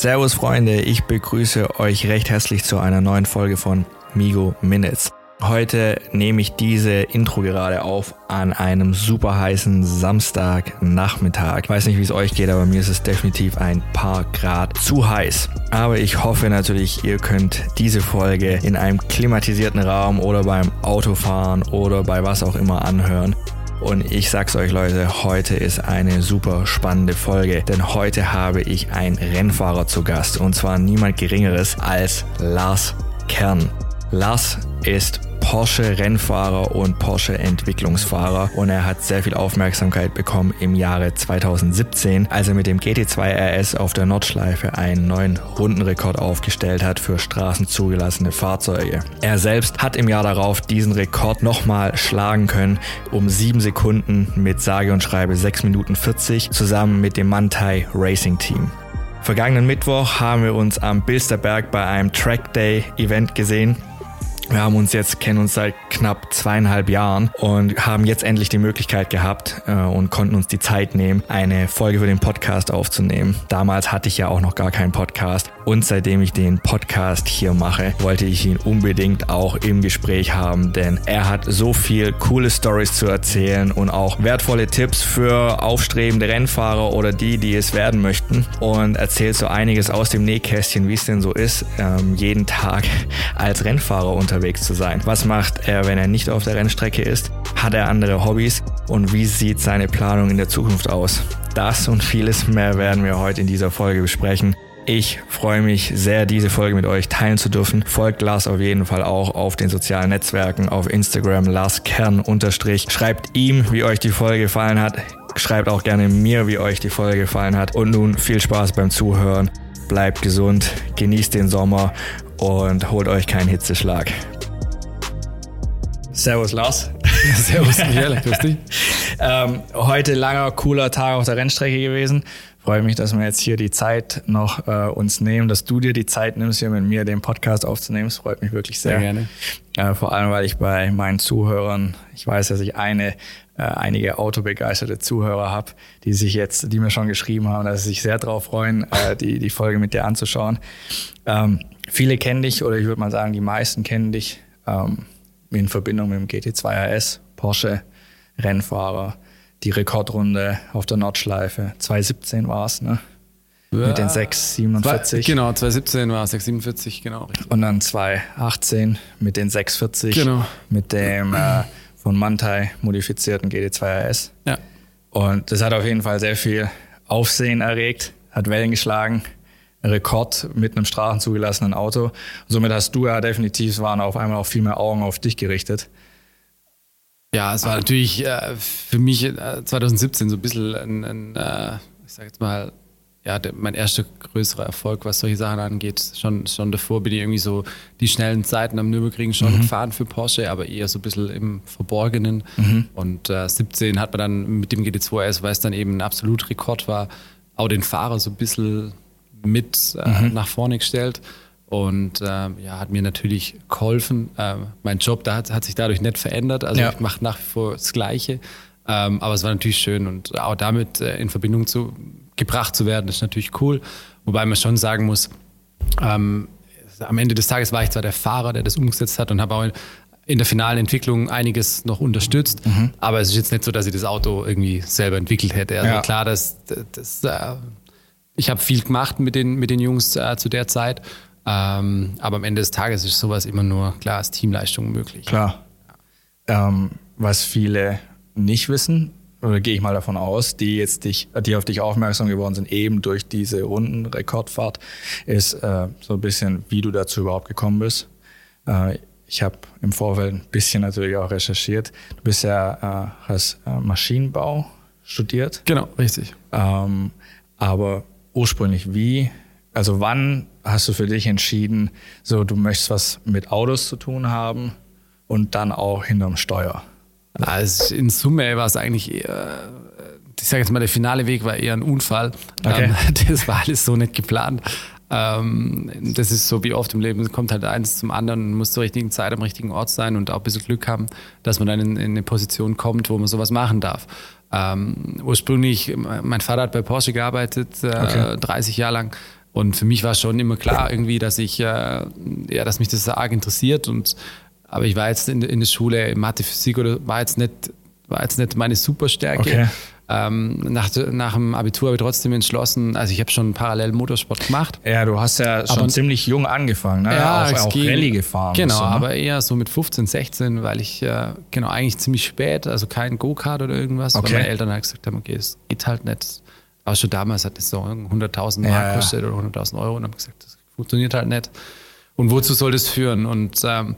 Servus Freunde, ich begrüße euch recht herzlich zu einer neuen Folge von Migo Minutes. Heute nehme ich diese Intro gerade auf an einem super heißen Samstagnachmittag. Ich weiß nicht, wie es euch geht, aber mir ist es definitiv ein paar Grad zu heiß. Aber ich hoffe natürlich, ihr könnt diese Folge in einem klimatisierten Raum oder beim Autofahren oder bei was auch immer anhören. Und ich sag's euch Leute, heute ist eine super spannende Folge, denn heute habe ich einen Rennfahrer zu Gast und zwar niemand geringeres als Lars Kern. Lars ist Porsche-Rennfahrer und Porsche-Entwicklungsfahrer und er hat sehr viel Aufmerksamkeit bekommen im Jahre 2017, als er mit dem GT2 RS auf der Nordschleife einen neuen Rundenrekord aufgestellt hat für straßenzugelassene Fahrzeuge. Er selbst hat im Jahr darauf diesen Rekord nochmal schlagen können, um sieben Sekunden mit sage und schreibe 6 Minuten 40 zusammen mit dem Mantai Racing Team. Vergangenen Mittwoch haben wir uns am Bilsterberg bei einem Track Day Event gesehen. Wir haben uns jetzt, kennen uns seit knapp zweieinhalb Jahren und haben jetzt endlich die Möglichkeit gehabt äh, und konnten uns die Zeit nehmen, eine Folge für den Podcast aufzunehmen. Damals hatte ich ja auch noch gar keinen Podcast und seitdem ich den Podcast hier mache, wollte ich ihn unbedingt auch im Gespräch haben, denn er hat so viel coole Stories zu erzählen und auch wertvolle Tipps für aufstrebende Rennfahrer oder die, die es werden möchten und erzählt so einiges aus dem Nähkästchen, wie es denn so ist, ähm, jeden Tag als Rennfahrer unterwegs unterwegs zu sein. Was macht er, wenn er nicht auf der Rennstrecke ist? Hat er andere Hobbys? Und wie sieht seine Planung in der Zukunft aus? Das und vieles mehr werden wir heute in dieser Folge besprechen. Ich freue mich sehr, diese Folge mit euch teilen zu dürfen. Folgt Lars auf jeden Fall auch auf den sozialen Netzwerken, auf Instagram, Lars Kern unterstrich. Schreibt ihm, wie euch die Folge gefallen hat. Schreibt auch gerne mir, wie euch die Folge gefallen hat. Und nun viel Spaß beim Zuhören. Bleibt gesund, genießt den Sommer und holt euch keinen Hitzeschlag. Servus Lars. Servus Michael, grüß dich. ähm, heute langer, cooler Tag auf der Rennstrecke gewesen. Freue mich, dass wir jetzt hier die Zeit noch äh, uns nehmen, dass du dir die Zeit nimmst, hier mit mir den Podcast aufzunehmen. Das freut mich wirklich sehr. Sehr gerne. Äh, vor allem, weil ich bei meinen Zuhörern, ich weiß, dass ich eine äh, einige autobegeisterte Zuhörer habe, die sich jetzt, die mir schon geschrieben haben, dass sie sich sehr darauf freuen, äh, die, die Folge mit dir anzuschauen. Ähm, viele kennen dich, oder ich würde mal sagen, die meisten kennen dich ähm, in Verbindung mit dem GT2 RS, Porsche, Rennfahrer, die Rekordrunde auf der Nordschleife. 2017 war es, ne? Ja, mit den 647. Genau, 2017 war es 647, genau. Und dann 2018 mit den 640. Genau. Mit dem äh, von Mantai modifizierten GT2 RS. Ja. Und das hat auf jeden Fall sehr viel Aufsehen erregt, hat Wellen geschlagen. Rekord mit einem straßenzugelassenen Auto. Und somit hast du ja definitiv, waren auf einmal auch viel mehr Augen auf dich gerichtet. Ja, es war natürlich äh, für mich äh, 2017 so ein bisschen ein, ein äh, ich sag jetzt mal, ja, der, mein erster größerer Erfolg, was solche Sachen angeht. Schon, schon davor bin ich irgendwie so die schnellen Zeiten am Nürburgring schon mhm. gefahren für Porsche, aber eher so ein bisschen im Verborgenen. Mhm. Und äh, 17 hat man dann mit dem GT2 RS, weil es dann eben ein Absolutrekord war, auch den Fahrer so ein bisschen mit äh, mhm. nach vorne gestellt und äh, ja, hat mir natürlich geholfen. Äh, mein Job da hat, hat, sich dadurch nicht verändert, also ja. ich mache nach wie vor das Gleiche. Ähm, aber es war natürlich schön und auch damit äh, in Verbindung zu, gebracht zu werden, ist natürlich cool. Wobei man schon sagen muss, ähm, am Ende des Tages war ich zwar der Fahrer, der das umgesetzt hat und habe auch in der finalen Entwicklung einiges noch unterstützt. Mhm. Aber es ist jetzt nicht so, dass ich das Auto irgendwie selber entwickelt hätte. Also ja. klar, das, das, äh, ich habe viel gemacht mit den, mit den Jungs äh, zu der Zeit. Ähm, aber am Ende des Tages ist sowas immer nur, klar, als Teamleistung möglich. Klar. Ähm, was viele nicht wissen, oder gehe ich mal davon aus, die jetzt dich, die auf dich aufmerksam geworden sind, eben durch diese Rundenrekordfahrt, ist äh, so ein bisschen, wie du dazu überhaupt gekommen bist. Äh, ich habe im Vorfeld ein bisschen natürlich auch recherchiert. Du bist ja äh, hast äh, Maschinenbau studiert. Genau, richtig. Ähm, aber ursprünglich wie, also wann hast du für dich entschieden, so du möchtest was mit Autos zu tun haben und dann auch hinterm Steuer? Also in Summe war es eigentlich eher, ich sage jetzt mal, der finale Weg war eher ein Unfall. Okay. Ähm, das war alles so nicht geplant. Ähm, das ist so wie oft im Leben, es kommt halt eins zum anderen, man muss zur richtigen Zeit am richtigen Ort sein und auch ein bisschen Glück haben, dass man dann in, in eine Position kommt, wo man sowas machen darf. Ähm, ursprünglich, mein Vater hat bei Porsche gearbeitet, äh, okay. 30 Jahre lang. Und für mich war schon immer klar irgendwie, dass ich, äh, ja, dass mich das arg interessiert und aber ich war jetzt in, in der Schule Mathe, Physik oder war jetzt nicht, war jetzt nicht meine Superstärke. Okay. Ähm, nach, nach dem Abitur habe ich trotzdem entschlossen, also ich habe schon parallel Motorsport gemacht. Ja, du hast ja schon aber, ziemlich jung angefangen, ne? Ja, auch, auch ging, Rallye gefahren. Genau, so, ne? aber eher so mit 15, 16, weil ich äh, genau eigentlich ziemlich spät, also kein Go-Kart oder irgendwas, okay. weil meine Eltern halt gesagt haben, okay, es geht halt nicht. Aber schon damals hat das so 100.000 Mark ja, gekostet ja. oder 100.000 Euro und haben gesagt, das funktioniert halt nicht. Und wozu soll das führen? Und ähm,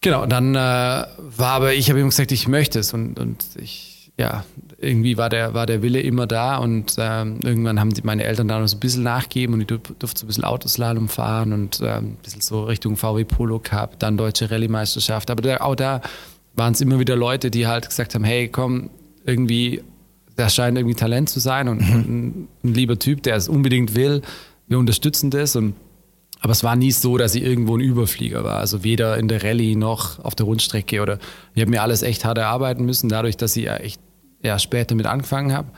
genau, dann äh, war aber, ich habe ihm gesagt, ich möchte es und, und ich ja, irgendwie war der, war der Wille immer da und ähm, irgendwann haben die, meine Eltern da noch so ein bisschen nachgeben und ich durfte so ein bisschen Autoslalom fahren und ähm, ein bisschen so Richtung VW Polo Cup, dann Deutsche Rallye-Meisterschaft. Aber da, auch da waren es immer wieder Leute, die halt gesagt haben, hey, komm, irgendwie, der scheint irgendwie Talent zu sein und mhm. ein, ein, lieber Typ, der es unbedingt will. Wir unterstützen das und aber es war nie so, dass ich irgendwo ein Überflieger war. Also weder in der Rallye noch auf der Rundstrecke oder ich habe mir alles echt hart erarbeiten müssen, dadurch, dass ich ja echt ja, später mit angefangen habe.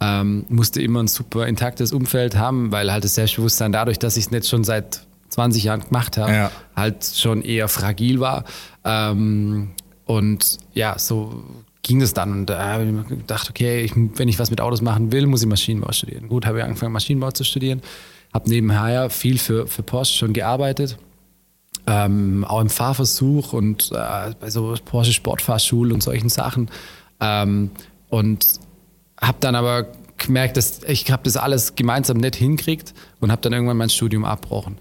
Ähm, musste immer ein super intaktes Umfeld haben, weil halt das Selbstbewusstsein dadurch, dass ich es nicht schon seit 20 Jahren gemacht habe, ja. halt schon eher fragil war. Ähm, und ja, so ging es dann. Und da habe ich mir gedacht, okay, ich, wenn ich was mit Autos machen will, muss ich Maschinenbau studieren. Gut, habe ich angefangen, Maschinenbau zu studieren. Habe nebenher viel für, für Porsche schon gearbeitet. Ähm, auch im Fahrversuch und äh, bei so Porsche Sportfahrschule und solchen Sachen. Ähm, und habe dann aber gemerkt, dass ich habe das alles gemeinsam nicht hinkriegt und habe dann irgendwann mein Studium abgebrochen.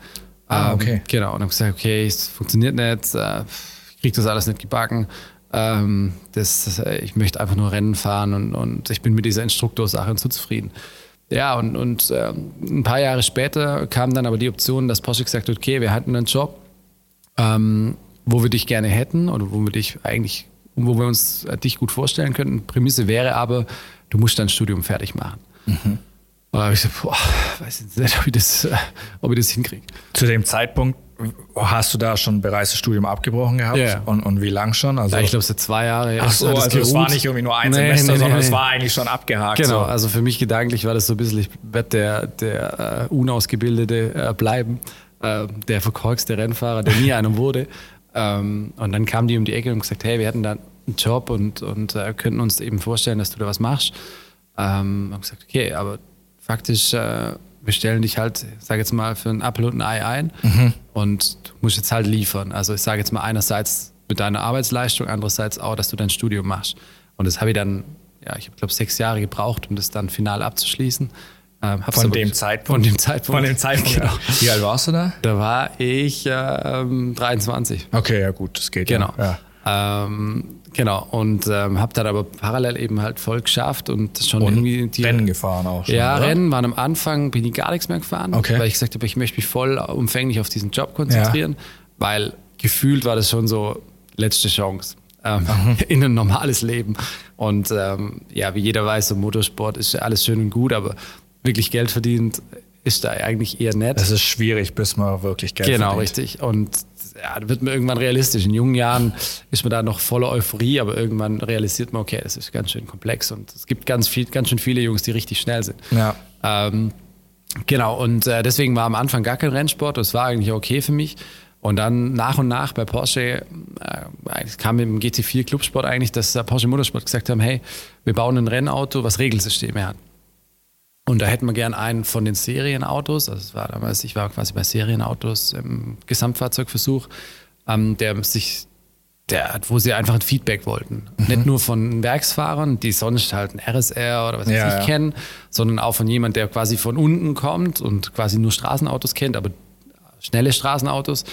Ah, ähm, okay. Ähm, genau, und habe gesagt, okay, es funktioniert nicht, äh, ich kriege das alles nicht gebacken. Ähm, das, ich möchte einfach nur Rennen fahren und, und ich bin mit dieser Instruktorsache so zufrieden. Ja, und, und äh, ein paar Jahre später kam dann aber die Option, dass Porsche gesagt hat, okay, wir hatten einen Job, ähm, wo wir dich gerne hätten oder wo wir dich eigentlich wo wir uns äh, dich gut vorstellen könnten. Prämisse wäre aber, du musst dein Studium fertig machen. Mhm. Und da habe ich gesagt, boah, weiß jetzt nicht, ob ich das, äh, ob ich das hinkriege. Zu dem Zeitpunkt hast du da schon bereits das Studium abgebrochen gehabt? Ja. Und, und wie lang schon? Also, ja, ich glaube, es zwei Jahre. Ach so, also es war nicht irgendwie nur ein nee, Semester, nee, sondern nee. es war eigentlich schon abgehakt. Genau, so. also für mich gedanklich war das so ein bisschen, ich werde der, der uh, Unausgebildete uh, bleiben, uh, der verkorkste Rennfahrer, der nie einer wurde. Ähm, und dann kam die um die Ecke und gesagt, hey, wir hatten da einen Job und, und äh, könnten uns eben vorstellen, dass du da was machst. Ähm, haben gesagt, okay, aber faktisch, äh, wir stellen dich halt, sage jetzt mal, für ein Apfel und ein Ei ein mhm. und du musst jetzt halt liefern. Also ich sage jetzt mal einerseits mit deiner Arbeitsleistung, andererseits auch, dass du dein Studium machst. Und das habe ich dann, ja, ich habe glaube sechs Jahre gebraucht, um das dann final abzuschließen. Ähm, von dem Zeitpunkt? Von dem Zeitpunkt. Von dem Zeitpunkt, genau. Wie alt warst du da? Da war ich ähm, 23. Okay, ja gut, das geht. Genau. Ja. Ähm, genau, und ähm, habe dann aber parallel eben halt voll geschafft und schon und irgendwie die Rennen gefahren auch schon. Ja, oder? Rennen waren am Anfang, bin ich gar nichts mehr gefahren, okay. weil ich gesagt habe, ich möchte mich voll umfänglich auf diesen Job konzentrieren, ja. weil gefühlt war das schon so letzte Chance. Ähm, in ein normales Leben. Und ähm, ja, wie jeder weiß, so Motorsport ist alles schön und gut, aber wirklich Geld verdient ist da eigentlich eher nett. Es ist schwierig, bis man wirklich Geld genau, verdient. Genau, richtig. Und ja, da wird man irgendwann realistisch. In jungen Jahren ist man da noch voller Euphorie, aber irgendwann realisiert man, okay, das ist ganz schön komplex und es gibt ganz, viel, ganz schön viele Jungs, die richtig schnell sind. Ja. Ähm, genau, und äh, deswegen war am Anfang gar kein Rennsport. Das war eigentlich okay für mich. Und dann nach und nach bei Porsche, äh, kam im GT4 Clubsport eigentlich, dass Porsche Motorsport gesagt haben, hey, wir bauen ein Rennauto, was Regelsysteme hat. Und da hätten wir gern einen von den Serienautos, also es war damals, ich war quasi bei Serienautos im Gesamtfahrzeugversuch, ähm, der sich, der, wo sie einfach ein Feedback wollten. Mhm. Nicht nur von Werksfahrern, die sonst halt ein RSR oder was weiß ja, ich ja. kennen, sondern auch von jemand, der quasi von unten kommt und quasi nur Straßenautos kennt, aber schnelle Straßenautos.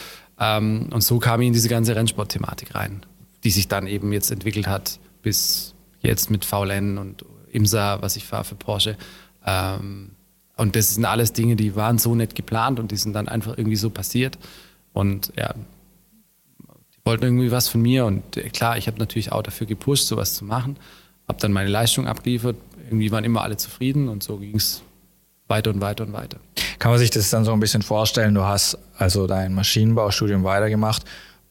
Ähm, und so kam ich in diese ganze Rennsport-Thematik rein, die sich dann eben jetzt entwickelt hat bis jetzt mit VLN und IMSA, was ich fahre für Porsche. Ähm, und das sind alles Dinge, die waren so nicht geplant und die sind dann einfach irgendwie so passiert. Und ja, die wollten irgendwie was von mir und äh, klar, ich habe natürlich auch dafür gepusht, sowas zu machen. Habe dann meine Leistung abgeliefert. Irgendwie waren immer alle zufrieden und so ging es weiter und weiter und weiter. Kann man sich das dann so ein bisschen vorstellen? Du hast also dein Maschinenbaustudium weitergemacht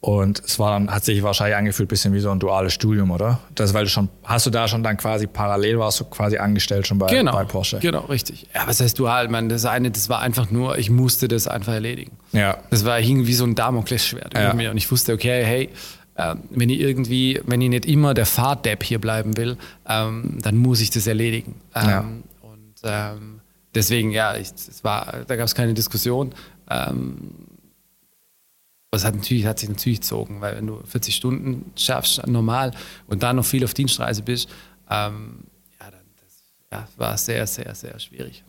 Und es war dann, hat sich wahrscheinlich angefühlt, bisschen wie so ein duales Studium, oder? Das, weil du schon, hast du da schon dann quasi parallel warst du quasi angestellt schon bei, genau, bei Porsche? Genau, richtig. Ja, was heißt dual? Man, das eine, das war einfach nur, ich musste das einfach erledigen. Ja. Das war hing wie so ein Damoklesschwert Ja. über mir. Und ich wusste, okay, hey, ähm, wenn ich irgendwie, wenn ich nicht immer der Fahrdepp hier bleiben will, ähm, dann muss ich das erledigen. Ähm, Ja. Und deswegen, ja, ich, war, da gab es keine Diskussion. Ähm, aber es hat, natürlich, hat sich natürlich gezogen, weil wenn du 40 Stunden schaffst, normal, und dann noch viel auf Dienstreise bist, ähm, ja, dann das ja, war sehr, sehr, sehr schwierig.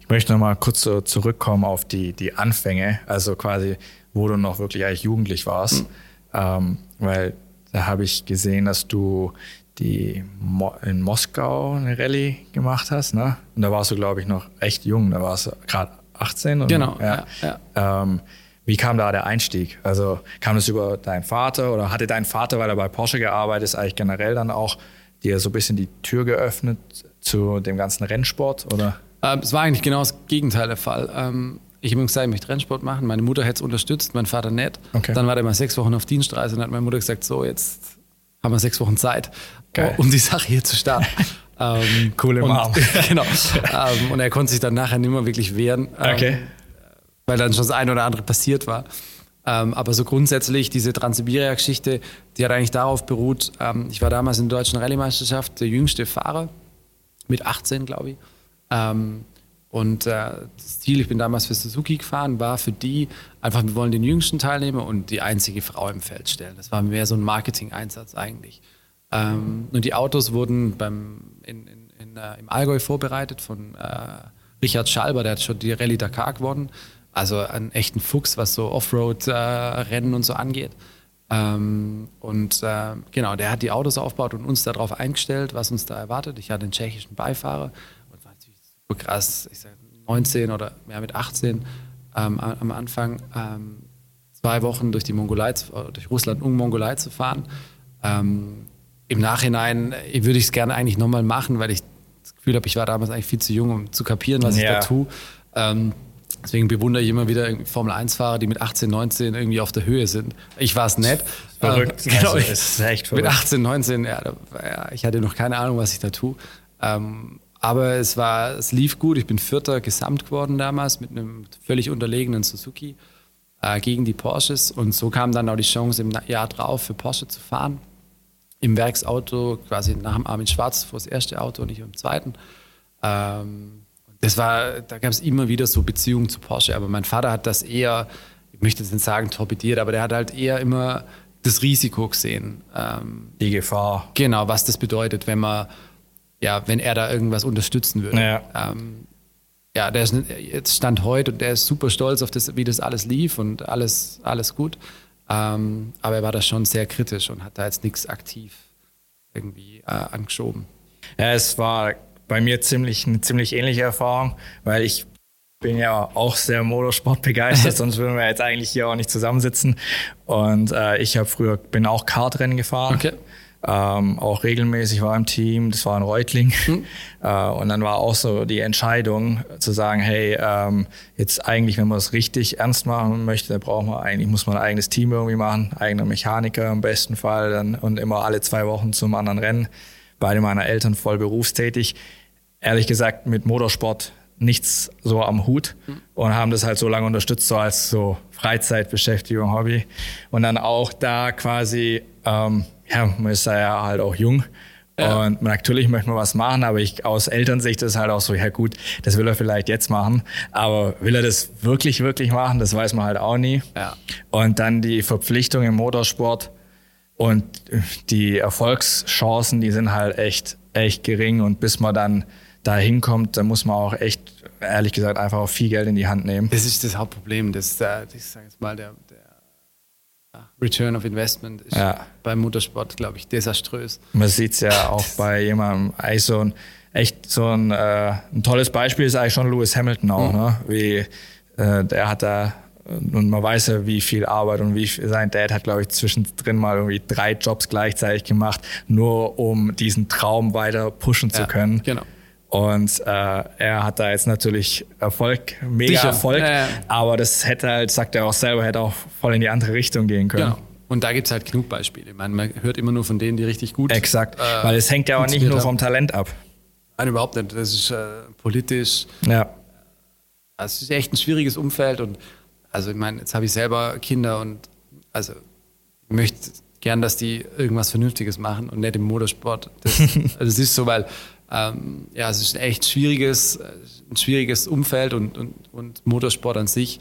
Ich möchte noch mal kurz so zurückkommen auf die, die Anfänge, also quasi, wo du noch wirklich eigentlich jugendlich warst. Mhm. Ähm, weil da habe ich gesehen, dass du die Mo in Moskau eine Rallye gemacht hast, ne? Und da warst du, glaube ich, noch echt jung, da warst du gerade 18. Und, Genau, Ja. ja, Ähm, wie kam da der Einstieg? Also kam das über deinen Vater oder hatte dein Vater, weil er bei Porsche gearbeitet ist, eigentlich generell dann auch dir so ein bisschen die Tür geöffnet zu dem ganzen Rennsport? Oder? Ähm, es war eigentlich genau das Gegenteil der Fall. Ähm, ich habe gesagt, ich möchte Rennsport machen. Meine Mutter hätte es unterstützt, mein Vater nicht. Okay. Dann war der mal sechs Wochen auf Dienstreise und hat meine Mutter gesagt, so, jetzt haben wir sechs Wochen Zeit, Geil. um die Sache hier zu starten. ähm, Coole und, Mom. genau. ähm, und er konnte sich dann nachher nicht mehr wirklich wehren. Ähm, Okay. Weil dann schon das eine oder andere passiert war. Ähm, aber so grundsätzlich, diese Transsibiria-Geschichte, die hat eigentlich darauf beruht, ähm, ich war damals in der deutschen Rallye-Meisterschaft der jüngste Fahrer, mit 18, glaube ich. Ähm, und äh, das Ziel, ich bin damals für Suzuki gefahren, war für die einfach, wir wollen den jüngsten Teilnehmer und die einzige Frau im Feld stellen. Das war mehr so ein Marketing-Einsatz eigentlich. Ähm, und die Autos wurden beim, in, in, in, äh, im Allgäu vorbereitet von äh, Richard Schalber, der hat schon die Rallye Dakar gewonnen. Also einen echten Fuchs, was so Offroad-Rennen und so angeht. Ähm, und äh, genau, der hat die Autos aufgebaut und uns darauf eingestellt, was uns da erwartet. Ich hatte einen tschechischen Beifahrer und war natürlich super krass. Ich sag 19 oder mehr mit 18 ähm, am Anfang ähm, zwei Wochen durch die Mongolei, äh, durch Russland und Mongolei zu fahren. Ähm, Im Nachhinein äh, würde ich es gerne eigentlich nochmal machen, weil ich das Gefühl habe, ich war damals eigentlich viel zu jung, um zu kapieren, was ich Ja. da tue. Deswegen bewundere ich immer wieder irgendwie Formel-1-Fahrer, die mit 18, 19 irgendwie auf der Höhe sind. Ich war es nicht. Verrückt. Ähm, genau, Also, ist echt Mit verrückt. 18, 19, ja, ja, ich hatte noch keine Ahnung, was ich da tue. Ähm, aber es war, es lief gut. Ich bin Vierter gesamt geworden damals mit einem völlig unterlegenen Suzuki äh, gegen die Porsches. Und so kam dann auch die Chance, im Jahr drauf für Porsche zu fahren. Im Werksauto, quasi nach dem Armin Schwarz, vor das erste Auto und ich im zweiten. Ähm, das war, da gab es immer wieder so Beziehungen zu Porsche. Aber mein Vater hat das eher, ich möchte jetzt nicht sagen torpediert, aber der hat halt eher immer das Risiko gesehen. Ähm, Die Gefahr. Genau, was das bedeutet, wenn man, ja, wenn er da irgendwas unterstützen würde. Ja. Ähm, ja, der ist jetzt stand heute und der ist super stolz auf das, wie das alles lief und alles, alles gut. Ähm, aber er war da schon sehr kritisch und hat da jetzt nichts aktiv irgendwie äh, angeschoben. Ja, es war bei mir ziemlich eine ziemlich ähnliche Erfahrung, weil ich bin ja auch sehr Motorsport begeistert, sonst würden wir jetzt eigentlich hier auch nicht zusammensitzen. Und äh, ich habe früher bin auch Kartrennen gefahren. Okay. Ähm, auch regelmäßig war im Team, das war in Reutling. Äh, und dann war auch so die Entscheidung zu sagen, hey, ähm, jetzt eigentlich, wenn man es richtig ernst machen möchte, dann braucht man eigentlich, muss man ein eigenes Team irgendwie machen, eigener Mechaniker im besten Fall dann, und immer alle zwei Wochen zum anderen Rennen. Beide meiner Eltern voll berufstätig. Ehrlich gesagt, mit Motorsport nichts so am Hut und haben das halt so lange unterstützt, so als so Freizeitbeschäftigung, Hobby. Und dann auch da quasi, ähm, ja, man ist ja halt auch jung. Und natürlich möchte man was machen, aber ich aus Elternsicht ist halt auch so, ja gut, das will er vielleicht jetzt machen, aber will er das wirklich, wirklich machen, das weiß man halt auch nie. Ja. Und dann die Verpflichtung im Motorsport und die Erfolgschancen, die sind halt echt, echt gering. Und bis man dann da hinkommt, dann muss man auch echt, ehrlich gesagt, einfach auch viel Geld in die Hand nehmen. Das ist das Hauptproblem. Das, äh, ich sage jetzt mal, der, der ja, Return of Investment ist Ja. beim Motorsport, glaube ich, desaströs. Man sieht's ja auch bei jemandem, eigentlich so ein, echt so ein, äh, ein tolles Beispiel ist eigentlich schon Lewis Hamilton auch, ne? Wie, äh, der hat da, und man weiß ja, wie viel Arbeit und wie viel, sein Dad hat, glaube ich, zwischendrin mal irgendwie drei Jobs gleichzeitig gemacht, nur um diesen Traum weiter pushen zu Ja, können. genau. Und äh, er hat da jetzt natürlich Erfolg, mega Sicher. Erfolg, Ja, ja. aber das hätte halt, sagt er auch selber, hätte auch voll in die andere Richtung gehen können. Genau. Und da gibt es halt genug Beispiele. Ich meine, man hört immer nur von denen, die richtig gut Exakt, äh, weil es hängt ja auch nicht nur vom Talent ab. Nein, überhaupt nicht. Das ist äh, politisch. Ja. Es ist echt ein schwieriges Umfeld und also ich meine, jetzt habe ich selber Kinder und also ich möchte gern, dass die irgendwas Vernünftiges machen und nicht im Motorsport. Das, also das ist so, weil ähm, ja, es ist ein echt schwieriges, ein schwieriges Umfeld und, und, und Motorsport an sich.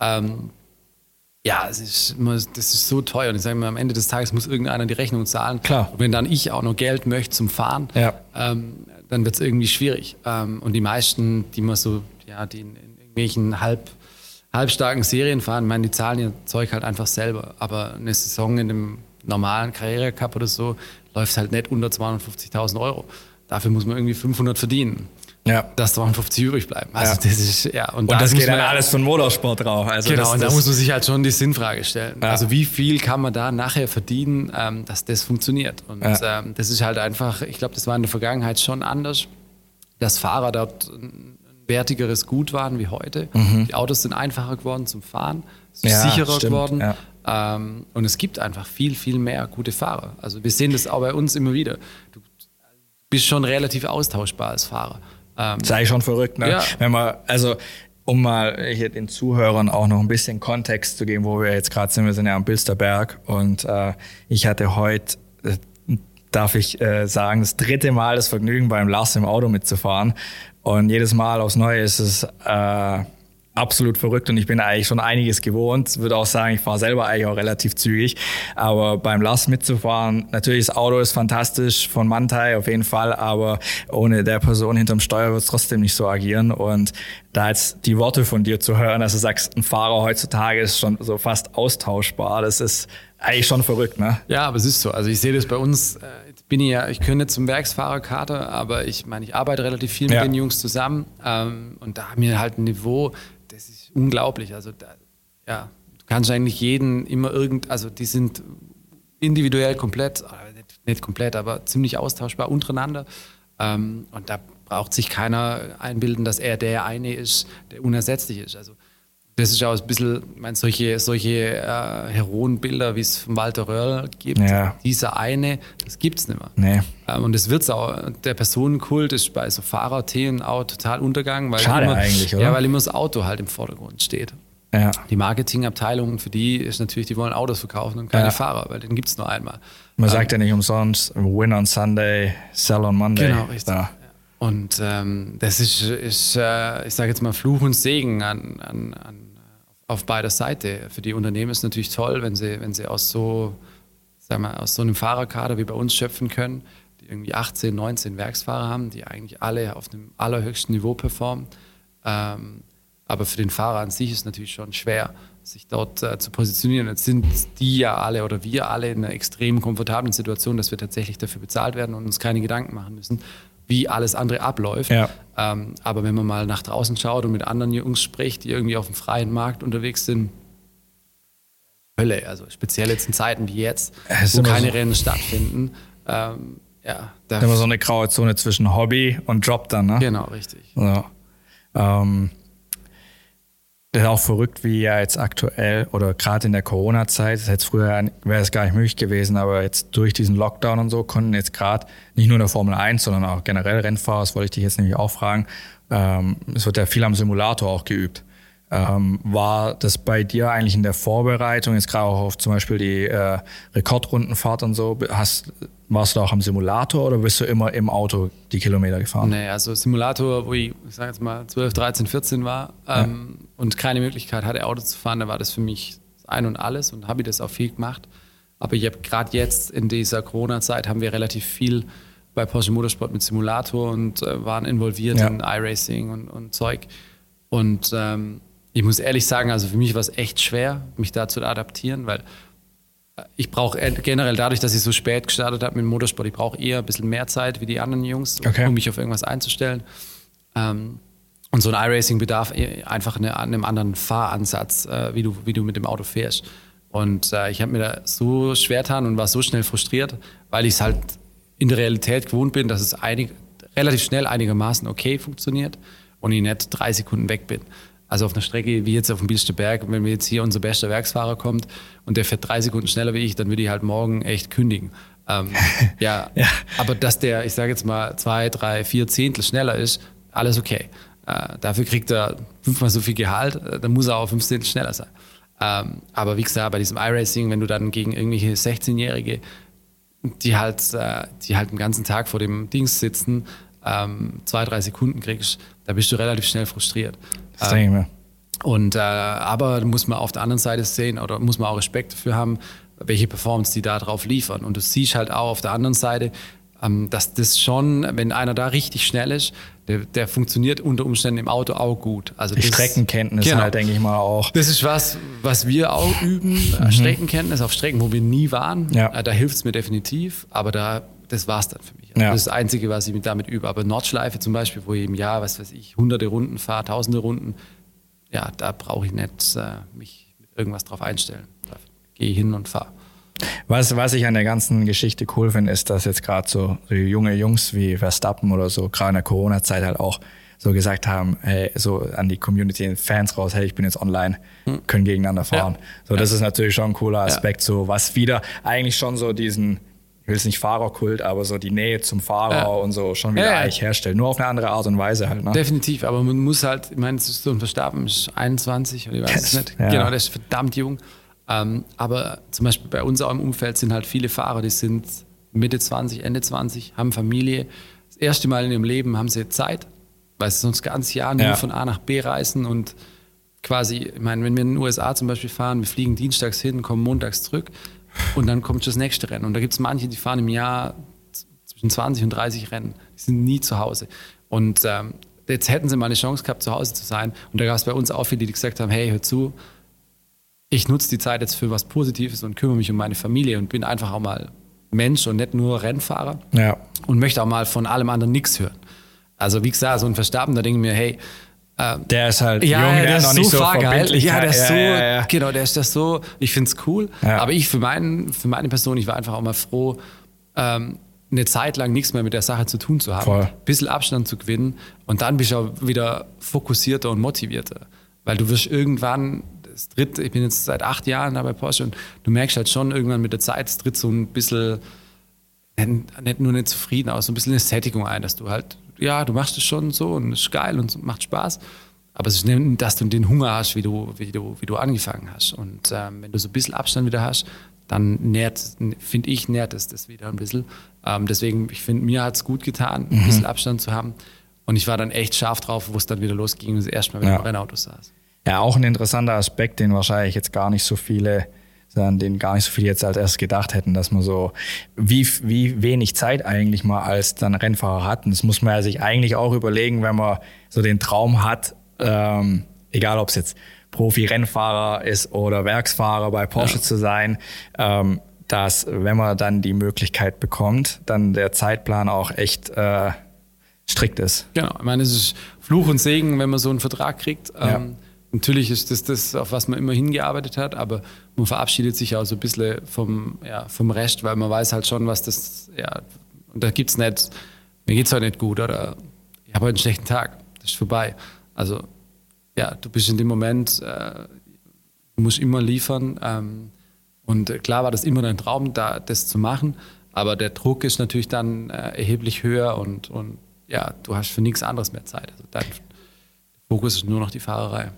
Ähm, ja, es ist, das ist so teuer. Und ich sage mal, am Ende des Tages muss irgendeiner die Rechnung zahlen. Klar. Und wenn dann ich auch noch Geld möchte zum Fahren, ja. ähm, dann wird es irgendwie schwierig. Ähm, und die meisten, die man so, ja, die in, in irgendwelchen halb, halbstarken Serien fahren, meinen, die zahlen ihr Zeug halt einfach selber. Aber eine Saison in dem normalen Karriere-Cup oder so läuft halt nicht unter 250.000 Euro. Dafür muss man irgendwie 500 verdienen. Ja. Dass 250 übrig bleiben. Also ja. das ist, ja. Und, und das geht dann alles von Motorsport drauf. Also genau, das, und das da muss man sich halt schon die Sinnfrage stellen. Ja. Also wie viel kann man da nachher verdienen, ähm, dass das funktioniert? Und ja. ähm, das ist halt einfach, ich glaube, das war in der Vergangenheit schon anders, dass Fahrer dort wertigeres Gut waren wie heute. Mhm. Die Autos sind einfacher geworden zum Fahren, sicherer stimmt. geworden. Ähm, und es gibt einfach viel, viel mehr gute Fahrer. Also wir sehen das auch bei uns immer wieder. Du bist schon relativ austauschbar als Fahrer. Ähm, Sei schon verrückt, ne? Ja. Wenn man, also um mal hier den Zuhörern auch noch ein bisschen Kontext zu geben, wo wir jetzt gerade sind. Wir sind ja am Bilsterberg und äh, ich hatte heute, äh, darf ich äh, sagen, das dritte Mal das Vergnügen beim Lars im Auto mitzufahren. Und jedes Mal aufs Neue ist es äh, absolut verrückt und ich bin eigentlich schon einiges gewohnt. Würde auch sagen, ich fahre selber eigentlich auch relativ zügig. Aber beim Last mitzufahren, natürlich das Auto ist fantastisch von Mantai auf jeden Fall, aber ohne der Person hinterm Steuer wird es trotzdem nicht so agieren. Und da jetzt die Worte von dir zu hören, dass du sagst, ein Fahrer heutzutage ist schon so fast austauschbar, das ist eigentlich schon verrückt, ne? Ja, aber es ist so. Also ich sehe das bei uns, äh, jetzt bin ich ja, ich könnte zum Werksfahrerkarte, aber ich meine, ich arbeite relativ viel mit ja. den Jungs zusammen ähm, und da haben wir halt ein Niveau, das ist unglaublich. Also da, ja, du kannst eigentlich jeden immer irgend, also die sind individuell komplett, äh, nicht, nicht komplett, aber ziemlich austauschbar untereinander. Ähm, und da braucht sich keiner einbilden, dass er der eine ist, der unersetzlich ist. Also das ist auch ein bisschen, ich meine, solche, solche äh, Heroenbilder, wie es von Walter Röhrl gibt, ja. dieser eine, das gibt es nicht mehr. Nee. Ähm, und es wird auch, der Personenkult ist bei so Fahrerthemen auch total untergegangen. Weil Schade immer, eigentlich, oder? Ja, weil immer das Auto halt im Vordergrund steht. Ja. Die Marketingabteilung für die ist natürlich, die wollen Autos verkaufen und keine ja. Fahrer, weil den gibt es nur einmal. Man ähm, sagt ja nicht umsonst, win on Sunday, sell on Monday. Genau, richtig. Ja. Und ähm, das ist, ist äh, ich sage jetzt mal, Fluch und Segen an, an, an, auf beider Seite. Für die Unternehmen ist es natürlich toll, wenn sie, wenn sie aus so, sagen wir, aus so einem Fahrerkader wie bei uns schöpfen können, die irgendwie 18, 19 Werksfahrer haben, die eigentlich alle auf dem allerhöchsten Niveau performen. Ähm, aber für den Fahrer an sich ist es natürlich schon schwer, sich dort äh, zu positionieren. Jetzt sind die ja alle oder wir alle in einer extrem komfortablen Situation, dass wir tatsächlich dafür bezahlt werden und uns keine Gedanken machen müssen, wie alles andere abläuft. Ja. Ähm, aber wenn man mal nach draußen schaut und mit anderen Jungs spricht, die irgendwie auf dem freien Markt unterwegs sind, Hölle. Also speziell jetzt in Zeiten wie jetzt, wo keine so Rennen stattfinden. Ähm, ja, da immer so eine graue Zone zwischen Hobby und Job dann, ne? Genau, richtig. Ja. Ähm, das ist auch verrückt, wie ja jetzt aktuell oder gerade in der Corona-Zeit, das hätte früher wäre es gar nicht möglich gewesen, aber jetzt durch diesen Lockdown und so konnten jetzt gerade nicht nur in der Formel 1, sondern auch generell Rennfahrer, das wollte ich dich jetzt nämlich auch fragen, ähm, es wird ja viel am Simulator auch geübt. Ähm, war das bei dir eigentlich in der Vorbereitung, jetzt gerade auch auf zum Beispiel die äh, Rekordrundenfahrt und so, hast, warst du auch am Simulator oder bist du immer im Auto die Kilometer gefahren? Nee, also Simulator, wo ich, ich sage jetzt mal 12, 13, 14 war ähm. Und keine Möglichkeit hatte, Auto zu fahren, da war das für mich ein und alles und habe ich das auch viel gemacht. Aber ich habe gerade jetzt in dieser Corona-Zeit haben wir relativ viel bei Porsche Motorsport mit Simulator und äh, waren involviert ja. in iRacing und, und Zeug. Und ähm, ich muss ehrlich sagen, also für mich war es echt schwer, mich da zu adaptieren, weil ich brauche generell dadurch, dass ich so spät gestartet habe mit dem Motorsport, ich brauche eher ein bisschen mehr Zeit wie die anderen Jungs, okay. um mich auf irgendwas einzustellen. Ähm, und so ein iRacing bedarf e, einfach eine, einem anderen Fahransatz, äh, wie, du, wie du mit dem Auto fährst. Und äh, ich habe mir da so schwer getan und war so schnell frustriert, weil ich es halt in der Realität gewohnt bin, dass es einig, relativ schnell einigermaßen okay funktioniert und ich nicht drei Sekunden weg bin. Also auf einer Strecke wie jetzt auf dem Bielster Berg, wenn wir jetzt hier unser bester Werksfahrer kommt und der fährt drei Sekunden schneller wie ich, dann würde ich halt morgen echt kündigen. Ähm, ja, ja, aber dass der, ich sage jetzt mal, zwei, drei, vier Zehntel schneller ist, alles okay. Äh, dafür kriegt er fünfmal so viel Gehalt, äh, dann muss er auch fünf Zehntel schneller sein. Ähm, aber wie gesagt, bei diesem iRacing, wenn du dann gegen irgendwelche 16-Jährige, die halt, äh, die halt den ganzen Tag vor dem Dings sitzen, ähm, zwei, drei Sekunden kriegst, da bist du relativ schnell frustriert. Das denke ich mir. Und aber muss man auf der anderen Seite sehen oder muss man auch Respekt dafür haben, welche Performance die da drauf liefern. Und du siehst halt auch auf der anderen Seite, ähm, dass das schon, wenn einer da richtig schnell ist, der, der funktioniert unter Umständen im Auto auch gut. Also die Streckenkenntnis genau. halt, denke ich mal auch. Das ist was, was wir auch üben. Mhm. Streckenkenntnis auf Strecken, wo wir nie waren. Ja. Äh, da hilft es mir definitiv, aber da, das war es dann für mich. Also ja. Das ist das Einzige, was ich damit übe. Aber Nordschleife zum Beispiel, wo ich im Jahr, was weiß ich, hunderte Runden fahre, tausende Runden, ja, da brauche ich nicht äh, mich mit irgendwas drauf einstellen. Da gehe ich hin und fahre. Was, was ich an der ganzen Geschichte cool finde, ist, dass jetzt gerade so, so junge Jungs wie Verstappen oder so, gerade in der Corona-Zeit halt auch so gesagt haben, hey, so an die Community, Fans raus, hey, ich bin jetzt online, hm. können gegeneinander fahren. Ja. So, das ja. ist natürlich schon ein cooler Aspekt, ja. so was wieder eigentlich schon so diesen, ich will es nicht Fahrerkult, aber so die Nähe zum Fahrer und so schon wieder eigentlich herstellen. Nur auf eine andere Art und Weise halt. Ne? Definitiv, aber man muss halt, ich meine, so ein Verstappen ist 21 oder ich weiß es nicht. Genau, der ist verdammt jung. Ähm, aber zum Beispiel bei uns auch im Umfeld sind halt viele Fahrer, die sind Mitte 20, Ende 20, haben Familie. Das erste Mal in ihrem Leben haben sie Zeit, weil sie sonst ganz Jahr nur ja. von A nach B reisen und quasi, ich meine, wenn wir in den USA zum Beispiel fahren, wir fliegen dienstags hin, kommen montags zurück und dann kommt das nächste Rennen. Und da gibt es manche, die fahren im Jahr zwischen 20 und 30 Rennen. Die sind nie zu Hause. Und ähm, jetzt hätten sie mal eine Chance gehabt, zu Hause zu sein. Und da gab es bei uns auch viele, die gesagt haben, hey, hör zu, ich nutze die Zeit jetzt für was Positives und kümmere mich um meine Familie und bin einfach auch mal Mensch und nicht nur Rennfahrer. Ja. Und möchte auch mal von allem anderen nichts hören. Also wie gesagt, so ein Verstappen, da denke ich mir, hey, äh, der ist halt ja, jung, der, der ist noch so nicht so verbindlich. Ja, der ist so, ja, ja, genau, der ist das so, ich finde es cool. Aber ich für, meinen, für meine Person, ich war einfach auch mal froh, ähm, eine Zeit lang nichts mehr mit der Sache zu tun zu haben. Voll. Ein bisschen Abstand zu gewinnen und dann bist du auch wieder fokussierter und motivierter. Weil du wirst irgendwann das tritt, ich bin jetzt seit acht Jahren da bei Porsche und du merkst halt schon irgendwann mit der Zeit, es tritt so ein bisschen, nicht nur nicht zufrieden, aber so ein bisschen eine Sättigung ein, dass du halt, ja, du machst es schon so und es ist geil und macht Spaß. Aber es ist nicht, dass du den Hunger hast, wie du, wie du, wie du angefangen hast. Und ähm, wenn du so ein bisschen Abstand wieder hast, dann nährt, finde ich, nährt es das wieder ein bisschen. Ähm, deswegen, ich finde, mir hat es gut getan, ein bisschen mhm. Abstand zu haben. Und ich war dann echt scharf drauf, wo es dann wieder losging und das erste Mal wieder ja. im Rennauto saß. Ja, auch ein interessanter Aspekt, den wahrscheinlich jetzt gar nicht so viele, an den gar nicht so viele jetzt als erstes gedacht hätten, dass man so, wie, wie wenig Zeit eigentlich mal als dann Rennfahrer hat. Und das muss man ja sich eigentlich auch überlegen, wenn man so den Traum hat, ähm, egal ob es jetzt Profi-Rennfahrer ist oder Werksfahrer bei Porsche ja. zu sein, ähm, dass wenn man dann die Möglichkeit bekommt, dann der Zeitplan auch echt äh, strikt ist. Genau, ich meine, es ist Fluch und Segen, wenn man so einen Vertrag kriegt. Ja. Natürlich ist das das, auf was man immer hingearbeitet hat, aber man verabschiedet sich auch so ein bisschen vom, ja, vom Rest, weil man weiß halt schon, was das, ja, und da gibt es nicht, mir geht es heute nicht gut oder ich habe heute einen schlechten Tag, das ist vorbei. Also, ja, du bist in dem Moment, äh, du musst immer liefern. Ähm, und klar war das immer dein Traum, da, das zu machen, aber der Druck ist natürlich dann äh, erheblich höher und, und ja, du hast für nichts anderes mehr Zeit. Also dein Fokus ist nur noch die Fahrerei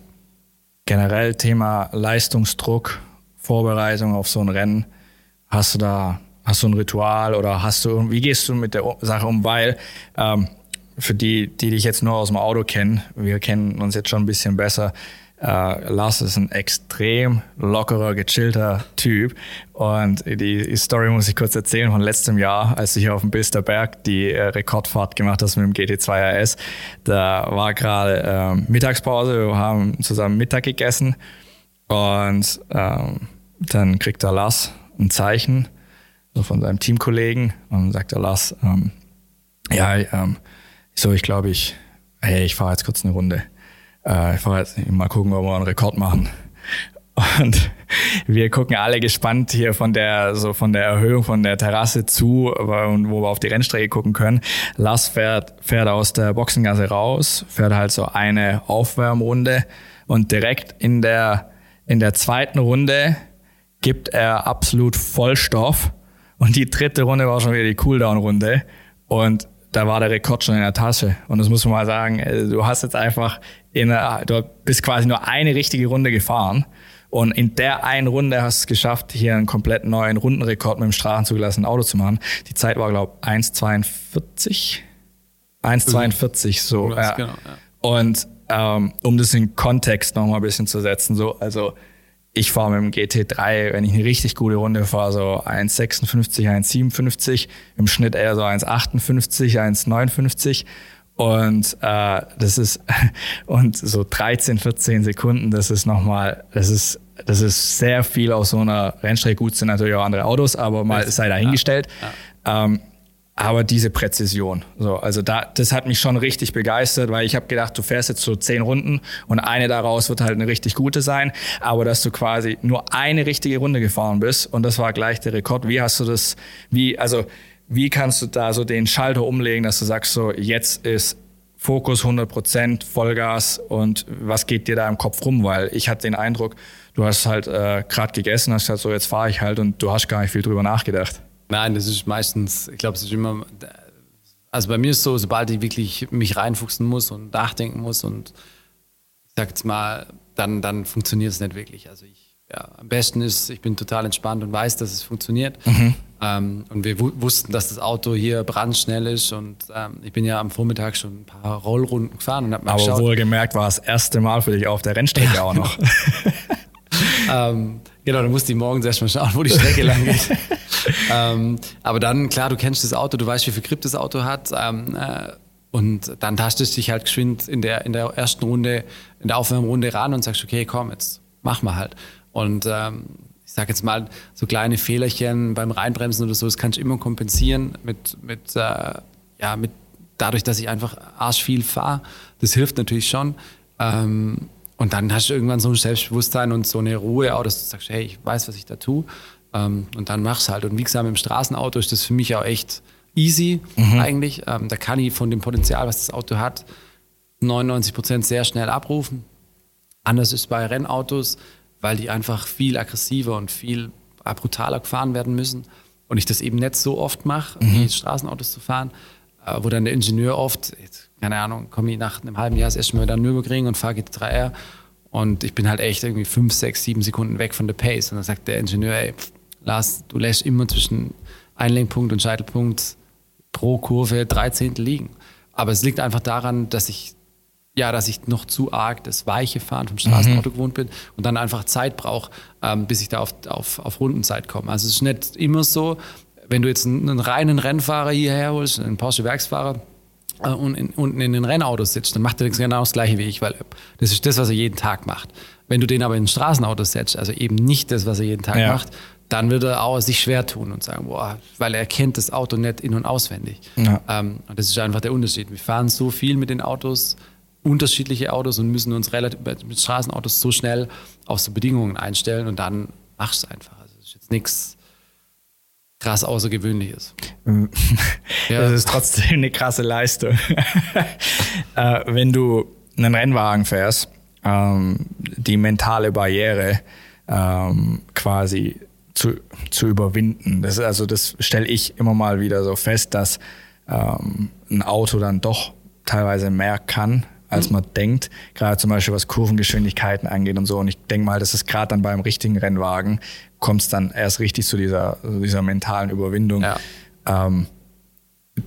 generell Thema Leistungsdruck, Vorbereitung auf so ein Rennen. Hast du da, hast du ein Ritual oder hast du, wie gehst du mit der Sache um? Weil ähm, für die, die dich jetzt nur aus dem Auto kennen, wir kennen uns jetzt schon ein bisschen besser, äh, Lars ist ein extrem lockerer, gechillter Typ. Und die Story muss ich kurz erzählen von letztem Jahr, als du hier auf dem Bilsterberg die äh, Rekordfahrt gemacht hast mit dem GT2 RS. Da war gerade äh, Mittagspause, wir haben zusammen Mittag gegessen. Und ähm, dann kriegt der Lars ein Zeichen so von seinem Teamkollegen und sagt der Lars, ähm, ja, ähm, so, ich glaube, ich, hey, ich fahre jetzt kurz eine Runde äh, ich jetzt mal gucken, ob wir einen Rekord machen. Und wir gucken alle gespannt hier von der, so von der Erhöhung von der Terrasse zu, wo wir auf die Rennstrecke gucken können. Lars fährt, fährt aus der Boxengasse raus, fährt halt so eine Aufwärmrunde Und direkt in der, in der zweiten Runde gibt er absolut Vollstoff. Und die dritte Runde war schon wieder die Cooldown-Runde. Und da war der Rekord schon in der Tasche. Und das muss man mal sagen, äh, du hast jetzt einfach in einer, du bist quasi nur eine richtige Runde gefahren. Und in der einen Runde hast du es geschafft, hier einen komplett neuen Rundenrekord mit dem straßenzugelassenen Auto zu machen. Die Zeit war, glaube ich, 1,42. 1,42 so. Ja. Genau, ja. Und ähm, um das in Kontext noch mal ein bisschen zu setzen, so, also ich fahre mit dem GT3, wenn ich eine richtig gute Runde fahre, so 1,56, 1,57, im Schnitt eher so 1,58, 1,59 und äh, das ist und so 13, 14 Sekunden, das ist nochmal, das ist das ist sehr viel auf so einer Rennstrecke. Gut sind natürlich auch andere Autos, aber mal sei dahingestellt. Ja, ja. Ähm, aber diese Präzision. So, also da, das hat mich schon richtig begeistert, weil ich habe gedacht, du fährst jetzt so zehn Runden und eine daraus wird halt eine richtig gute sein, aber dass du quasi nur eine richtige Runde gefahren bist und das war gleich der Rekord. Wie hast du das, wie, also wie kannst du da so den Schalter umlegen, dass du sagst, so jetzt ist Fokus 100 Prozent, Vollgas und was geht dir da im Kopf rum? Weil ich hatte den Eindruck, du hast halt äh, gerade gegessen, hast gesagt, so jetzt fahre ich halt und du hast gar nicht viel drüber nachgedacht. Nein, das ist meistens, ich glaube, es ist immer, also bei mir ist so, sobald ich wirklich mich reinfuchsen muss und nachdenken muss und ich sag jetzt mal, dann, dann funktioniert es nicht wirklich. Also ich, ja, am besten ist, ich bin total entspannt und weiß, dass es funktioniert. Mhm. Ähm, und wir wussten, dass das Auto hier brandschnell ist und ähm, ich bin ja am Vormittag schon ein paar Rollrunden gefahren und habe mal Aber geschaut. wohlgemerkt war das erste Mal für dich auf der Rennstrecke ja. auch noch. ähm, genau, du musst die morgens erstmal schauen, wo die Strecke lang geht. ähm, aber dann, klar, du kennst das Auto, du weißt, wie viel Grip das Auto hat. Ähm, äh, und dann tastest du dich halt geschwind in der, in der ersten Runde, in der Aufwärmrunde ran und sagst, okay, komm, jetzt machen wir halt. Und ähm, ich sag jetzt mal, so kleine Fehlerchen beim Reinbremsen oder so, das kannst du immer kompensieren mit, mit, äh, ja, mit dadurch, dass ich einfach arsch viel fahre. Das hilft natürlich schon. Ähm, und dann hast du irgendwann so ein Selbstbewusstsein und so eine Ruhe, auch dass du sagst, hey, ich weiß, was ich da tue. Ähm, und dann mach's halt. Und wie gesagt, im Straßenauto ist das für mich auch echt easy mhm. eigentlich. Ähm, da kann ich von dem Potenzial, was das Auto hat, 99 Prozent sehr schnell abrufen. Anders ist bei Rennautos, weil die einfach viel aggressiver und viel brutaler gefahren werden müssen. Und ich das eben nicht so oft mache, mhm. wie Straßenautos zu fahren, äh, wo dann der Ingenieur oft, keine Ahnung, komme ich nach einem halben Jahr das erste Mal wieder Nürburgring und fahre GT3R und ich bin halt echt irgendwie fünf, sechs, sieben Sekunden weg von der Pace. Und dann sagt der Ingenieur, ey, Lars, du lässt immer zwischen Einlenkpunkt und Scheitelpunkt pro Kurve drei Zehntel liegen. Aber es liegt einfach daran, dass ich ja, dass ich noch zu arg das weiche Fahren vom Straßenauto mhm. gewohnt bin und dann einfach Zeit brauche, ähm, bis ich da auf, auf, auf Rundenzeit komme. Also es ist nicht immer so, wenn du jetzt einen, einen reinen Rennfahrer hierher holst, einen Porsche-Werksfahrer, äh, und in, unten in den Rennautos sitzt, dann macht er genau das gleiche wie ich, weil das ist das, was er jeden Tag macht. Wenn du den aber in ein Straßenauto setzt, also eben nicht das, was er jeden Tag ja. macht, dann wird er auch sich schwer tun und sagen, boah, weil er kennt das Auto nicht in- und auswendig. Ja. Ähm, und das ist einfach der Unterschied. Wir fahren so viel mit den Autos, unterschiedliche Autos und müssen uns relativ mit Straßenautos so schnell auf so Bedingungen einstellen und dann machst du es einfach. Also das ist jetzt nichts krass Außergewöhnliches. ja. Das ist trotzdem eine krasse Leistung. äh, wenn du einen Rennwagen fährst, ähm, die mentale Barriere ähm, quasi zu, zu überwinden. Das, also das stelle ich immer mal wieder so fest, dass ähm, ein Auto dann doch teilweise mehr kann, als man denkt. Gerade zum Beispiel was Kurvengeschwindigkeiten angeht und so. Und ich denke mal, das ist gerade dann beim richtigen Rennwagen, kommt es dann erst richtig zu dieser, dieser mentalen Überwindung. Ja. Ähm,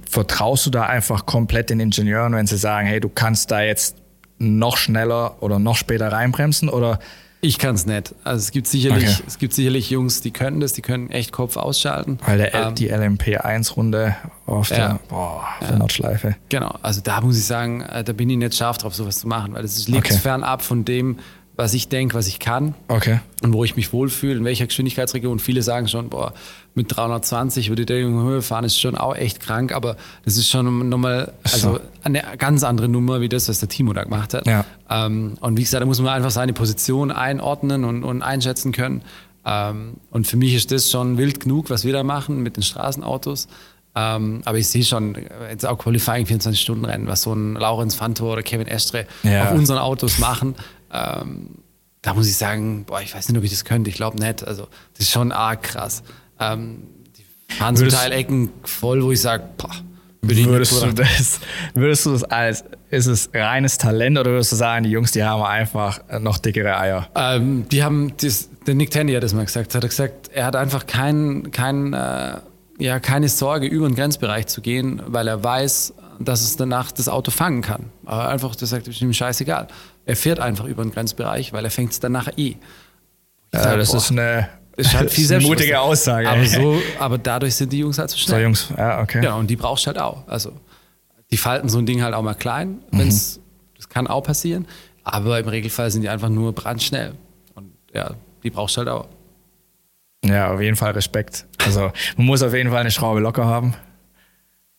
vertraust du da einfach komplett den Ingenieuren, wenn sie sagen, hey, du kannst da jetzt noch schneller oder noch später reinbremsen? Oder ich kann es nicht. Also es gibt sicherlich, okay. es gibt sicherlich Jungs, die können das, die können echt Kopf ausschalten. Weil der, ähm, die LMP1-Runde auf der, ja, boah, ja. Nordschleife. Genau, also da muss ich sagen, äh, da bin ich nicht scharf drauf, sowas zu machen, weil es liegt okay. fernab von dem, was ich denke, was ich kann okay. und wo ich mich wohlfühle, in welcher Geschwindigkeitsregion. Viele sagen schon, boah, mit 320 würde der in Höhe fahren, ist schon auch echt krank, aber das ist schon nochmal also eine ganz andere Nummer, wie das, was der Timo da gemacht hat. Ja. Ähm, und wie gesagt, da muss man einfach seine Position einordnen und, und einschätzen können. Ähm, und für mich ist das schon wild genug, was wir da machen mit den Straßenautos. Ähm, aber ich sehe schon, jetzt auch Qualifying 24-Stunden-Rennen, was so ein Laurenz Fantor oder Kevin Estre ja. auf unseren Autos machen. Ähm, da muss ich sagen, boah, ich weiß nicht, ob ich das könnte. Ich glaube nicht. Also, das ist schon arg krass. Ähm, die fahren zum Teil Ecken voll, wo ich sage, Würdest du, das, würdest du das als, ist es reines Talent oder würdest du sagen, die Jungs, die haben einfach noch dickere Eier? Ähm, die haben, das, der Nick Tandy hat das mal gesagt, hat er gesagt, er hat einfach kein, kein, äh, ja, keine Sorge, über den Grenzbereich zu gehen, weil er weiß, dass es danach das Auto fangen kann. Aber einfach, das sagt ihm scheißegal. Er fährt einfach über den Grenzbereich, weil er fängt es danach eh. Ja, sag, das boah, ist eine ist halt viel ist mutige Aussage. Aber, so, aber dadurch sind die Jungs halt so schnell. So Jungs, ja, okay. Genau, und die brauchst du halt auch. Also, die falten so ein Ding halt auch mal klein. Wenn's, mhm. Das kann auch passieren. Aber im Regelfall sind die einfach nur brandschnell. Und ja, die brauchst du halt auch. Ja, auf jeden Fall Respekt. Also, man muss auf jeden Fall eine Schraube locker haben.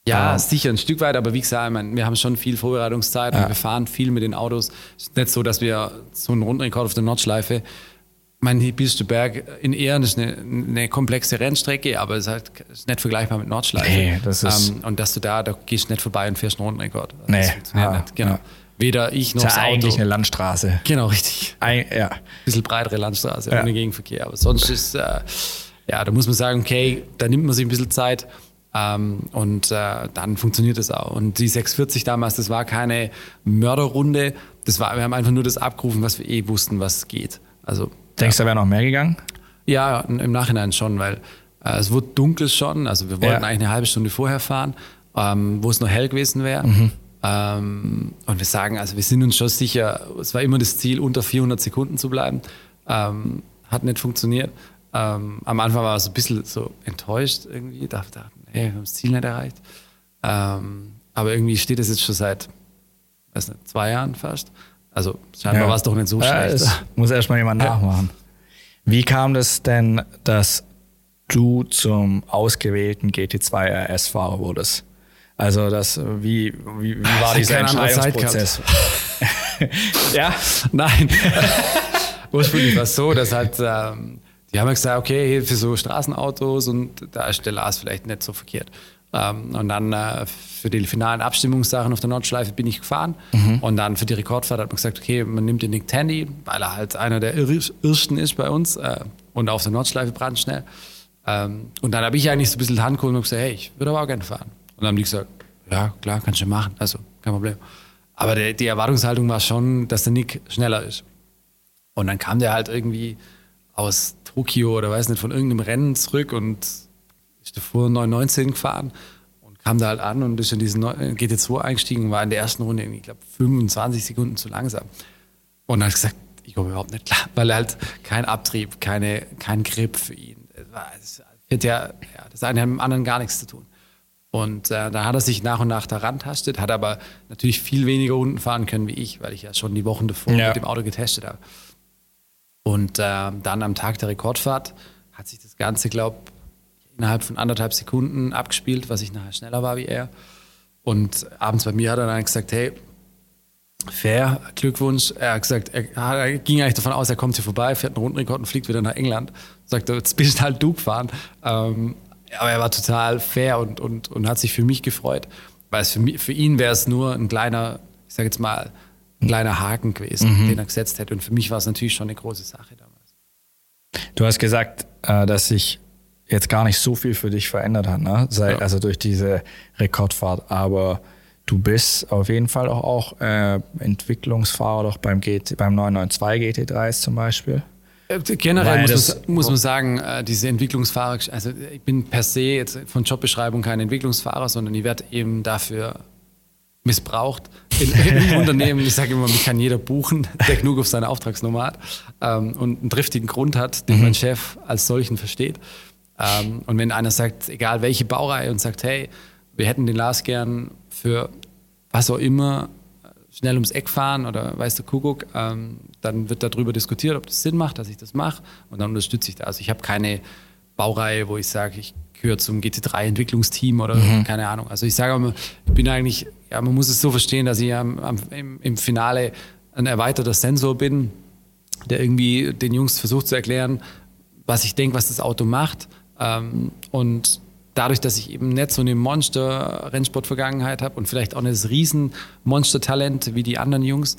Ja, um, sicher ein Stück weit, aber wie gesagt, meine, wir haben schon viel Vorbereitungszeit ja. und wir fahren viel mit den Autos. Es ist nicht so, dass wir so einen Rundenrekord auf der Nordschleife mein Berg in Ehren ist eine, eine, komplexe Rennstrecke, aber es ist halt ist nicht vergleichbar mit Nordschleife. Nee, das ist ähm, und dass du da, da gehst nicht vorbei und fährst einen Rundenrekord. Nee, das funktioniert ja, nicht. Genau. Ja. Weder ich noch das ist ja eigentlich eine Landstraße. Genau, richtig. Ein, ja. Ein bisschen breitere Landstraße, ja. ohne Gegenverkehr. Aber sonst ist, äh, ja, da muss man sagen, okay, da nimmt man sich ein bisschen Zeit. Ähm, und äh, dann funktioniert es auch. Und die 640 damals, das war keine Mörderrunde. Das war, wir haben einfach nur das abgerufen, was wir eh wussten, was geht. Also Denkst du, da wäre noch mehr gegangen? Ja, im Nachhinein schon, weil äh, es wurde dunkel schon. Also wir wollten ja. eigentlich eine halbe Stunde vorher fahren, ähm, wo es noch hell gewesen wäre. Mhm. Ähm, und wir sagen, also wir sind uns schon sicher, es war immer das Ziel, unter 400 Sekunden zu bleiben. Ähm, hat nicht funktioniert. Ähm, am Anfang war es ein bisschen so enttäuscht irgendwie, dachte, hey, wir haben das Ziel nicht erreicht. Ähm, aber irgendwie steht es jetzt schon seit, weiß nicht, zwei Jahren fast. Also scheinbar ja. war es doch nicht so ja, schlecht. muss erstmal jemand nachmachen. Wie kam das denn, dass du zum ausgewählten GT2 RS-Fahrer wurdest? Also das, wie, wie, wie war dieser Entscheidungsprozess? ja? Nein. Ursprünglich war es so, dass halt, ähm, die haben ja gesagt, okay, für so Straßenautos und da ist der Lars vielleicht nicht so verkehrt. Ähm, und dann äh, für die finalen Abstimmungssachen auf der Nordschleife bin ich gefahren. Mhm. Und dann für die Rekordfahrt hat man gesagt, okay, man nimmt den Nick Tandy, weil er halt einer der Irrsten ist bei uns äh, und auf der Nordschleife brandschnell. Ähm, und dann habe ich eigentlich so ein bisschen Hand geholt und gesagt, hey, ich würde aber auch gerne fahren. Und dann haben die gesagt, ja, klar, kannst du machen, also kein Problem. Aber der, die Erwartungshaltung war schon, dass der Nick schneller ist. Und dann kam der halt irgendwie aus Tokio oder weiß nicht, von irgendeinem Rennen zurück und ist davor 919 gefahren und kam da halt an und ist in diesen GT2 eingestiegen und war in der ersten Runde, ich glaube, 25 Sekunden zu langsam. Und dann hat gesagt, ich komme überhaupt nicht klar, weil er halt kein Abtrieb, keine, kein Grip für ihn. Es hat ja, ja, das eine hat mit dem anderen gar nichts zu tun. Und äh, da hat er sich nach und nach daran tastet, hat aber natürlich viel weniger Runden fahren können wie ich, weil ich ja schon die Wochen davor ja. mit dem Auto getestet habe. Und äh, dann am Tag der Rekordfahrt hat sich das Ganze, glaube innerhalb von anderthalb Sekunden abgespielt, was ich nachher schneller war wie er. Und abends bei mir hat er dann gesagt, hey, fair, Glückwunsch. Er hat gesagt, er, er ging eigentlich davon aus, er kommt hier vorbei, fährt einen Rundenrekord und fliegt wieder nach England. Sagt, jetzt bist du halt du gefahren. Ähm, aber er war total fair und, und, und hat sich für mich gefreut. Weil es für, mich, für ihn wäre es nur ein kleiner, ich sage jetzt mal, ein kleiner Haken gewesen, mhm. den er gesetzt hätte. Und für mich war es natürlich schon eine große Sache damals. Du hast gesagt, äh, dass sich jetzt gar nicht so viel für dich verändert hat, ne? Sei, ja. Also durch diese Rekordfahrt. Aber du bist auf jeden Fall auch, auch äh, Entwicklungsfahrer doch beim, GT, beim 992 GT3 zum Beispiel. Äh, generell muss man, muss man, sagen, äh, diese Entwicklungsfahrer, also ich bin per se jetzt von Jobbeschreibung kein Entwicklungsfahrer, sondern ich werde eben dafür missbraucht in, in Unternehmen. Ich sage immer, mich kann jeder buchen, der genug auf seine Auftragsnummer hat ähm, und einen driftigen Grund hat, den mhm. mein Chef als solchen versteht. Ähm, und wenn einer sagt, egal welche Baureihe, und sagt, hey, wir hätten den Lars gern für was auch immer schnell ums Eck fahren oder weißt du, Kuckuck, ähm, dann wird darüber diskutiert, ob das Sinn macht, dass ich das mache und dann unterstütze ich das. Also ich habe keine Baureihe, wo ich sage, ich gehöre zum GT3-Entwicklungsteam oder mhm. keine Ahnung. Also ich sage immer, ich bin eigentlich, ja, man muss es so verstehen, dass ich am, am, im, im Finale ein erweiterter Sensor bin, der irgendwie den Jungs versucht zu erklären, was ich denke, was das Auto macht ähm, und dadurch, dass ich eben nicht so eine Monster-Rennsport-Vergangenheit habe und vielleicht auch nicht das Riesen-Monster-Talent wie die anderen Jungs,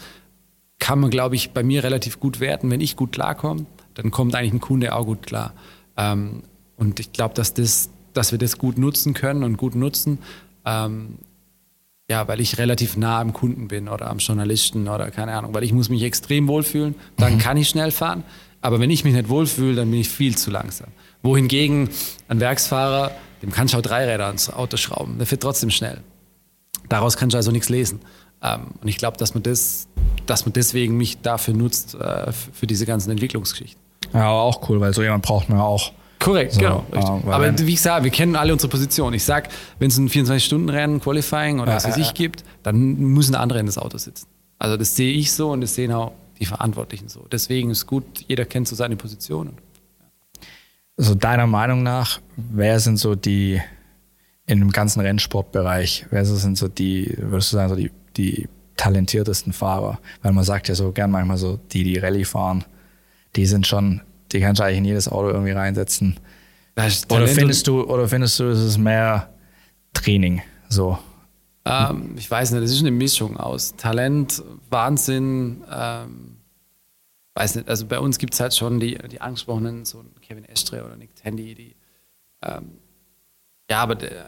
kann man, glaube ich, bei mir relativ gut werten. Wenn ich gut klarkomme, dann kommt eigentlich ein Kunde auch gut klar. Ähm, und ich glaube, dass, das, dass wir das gut nutzen können und gut nutzen. Ähm, ja, weil ich relativ nah am Kunden bin oder am Journalisten oder keine Ahnung, weil ich muss mich extrem wohlfühlen, dann mhm. kann ich schnell fahren. Aber wenn ich mich nicht wohlfühle, dann bin ich viel zu langsam. Wohingegen ein Werksfahrer, dem kannst du auch drei Räder ans Auto schrauben, der fährt trotzdem schnell. Daraus kannst du also nichts lesen. Ähm, und ich glaube, dass man das, dass man deswegen mich dafür nutzt, äh, für diese ganzen Entwicklungsgeschichten. Ja, auch cool, weil so jemand braucht man auch. Korrekt, so, genau. Äh, Aber wie ich sage, wir kennen alle unsere Position. Ich sage, wenn es ein 24-Stunden-Rennen, Qualifying oder was weiß ich gibt, dann müssen andere in das Auto sitzen. Also das sehe ich so und das sehen auch die Verantwortlichen so. Deswegen ist gut, jeder kennt so seine Position. Also deiner Meinung nach, wer sind so die in dem ganzen Rennsportbereich, wer sind so die, würdest du sagen, so die, die talentiertesten Fahrer? Weil man sagt ja so gern manchmal so, die, die Rallye fahren, die sind schon, die kannst du eigentlich in jedes Auto irgendwie reinsetzen. Oder findest du, oder findest du, es ist mehr Training so? Ähm, ich weiß nicht, das ist eine Mischung aus Talent, Wahnsinn, ähm, weiß nicht, also bei uns gibt es halt schon die, die angesprochenen, so Kevin Estre oder Nick Tandy, die ähm, ja, aber der,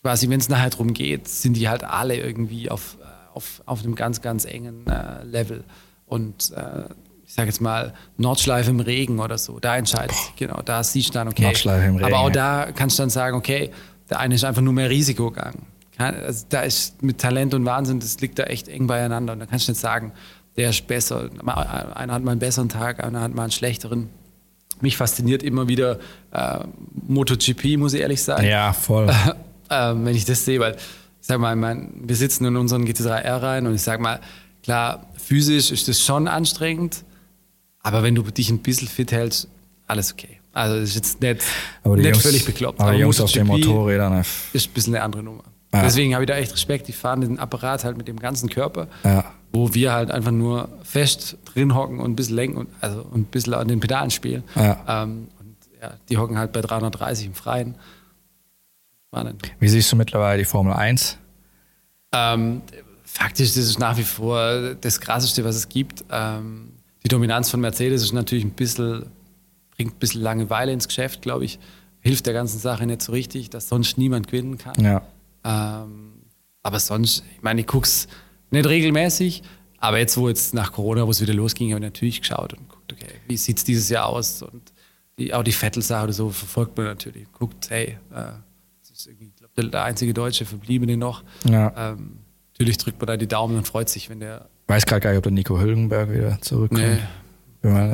quasi, wenn es nachher darum geht, sind die halt alle irgendwie auf, äh, auf, auf einem ganz, ganz engen äh, Level. Und äh, sage jetzt mal, Nordschleife im Regen oder so, da entscheidet sich, genau, da siehst du dann, okay. Nordschleife im Regen. Aber auch da kannst du dann sagen, okay, der eine ist einfach nur mehr Risiko gegangen. Also da ist mit Talent und Wahnsinn, das liegt da echt eng beieinander. Und da kannst du nicht sagen, der ist besser. Einer hat mal einen besseren Tag, einer hat mal einen schlechteren. Mich fasziniert immer wieder äh, MotoGP, muss ich ehrlich sagen. Ja, voll. äh, wenn ich das sehe, weil ich sag mal, mein, wir sitzen in unseren GT3R rein und ich sag mal, klar, physisch ist das schon anstrengend, aber wenn du dich ein bisschen fit hältst, alles okay. Also das ist jetzt nicht, nicht Jungs, völlig bekloppt. Aber, aber die Jungs auf den Motorrädern ne? ist ein bisschen eine andere Nummer. Ja. Deswegen habe ich da echt Respekt. Die fahren den Apparat halt mit dem ganzen Körper, ja. wo wir halt einfach nur fest drin hocken und ein bisschen lenken und, also, und ein bisschen an den Pedalen spielen. Ja. Ähm, und ja, die hocken halt bei 330 im Freien. Spannend. Wie siehst du mittlerweile die Formel 1? Ähm, faktisch das ist nach wie vor das Krasseste, was es gibt. Ähm, die Dominanz von Mercedes ist natürlich ein bisschen, bringt ein bisschen Langeweile ins Geschäft, glaube ich. Hilft der ganzen Sache nicht so richtig, dass sonst niemand gewinnen kann. Ja. Ähm, aber sonst, ich meine, ich gucke es nicht regelmäßig, aber jetzt, wo jetzt nach Corona, wo es wieder losging, habe ich natürlich geschaut und guckt, okay, wie sieht es dieses Jahr aus? Und die, auch die Vettel-Sache oder so verfolgt man natürlich. Guckt, hey, äh, das ist irgendwie, ich glaube, der einzige Deutsche Verbliebene noch. Ja. Ähm, natürlich drückt man da die Daumen und freut sich, wenn der. Weiß gerade gar nicht, ob der Nico Hülkenberg wieder zurückkommt. Nee.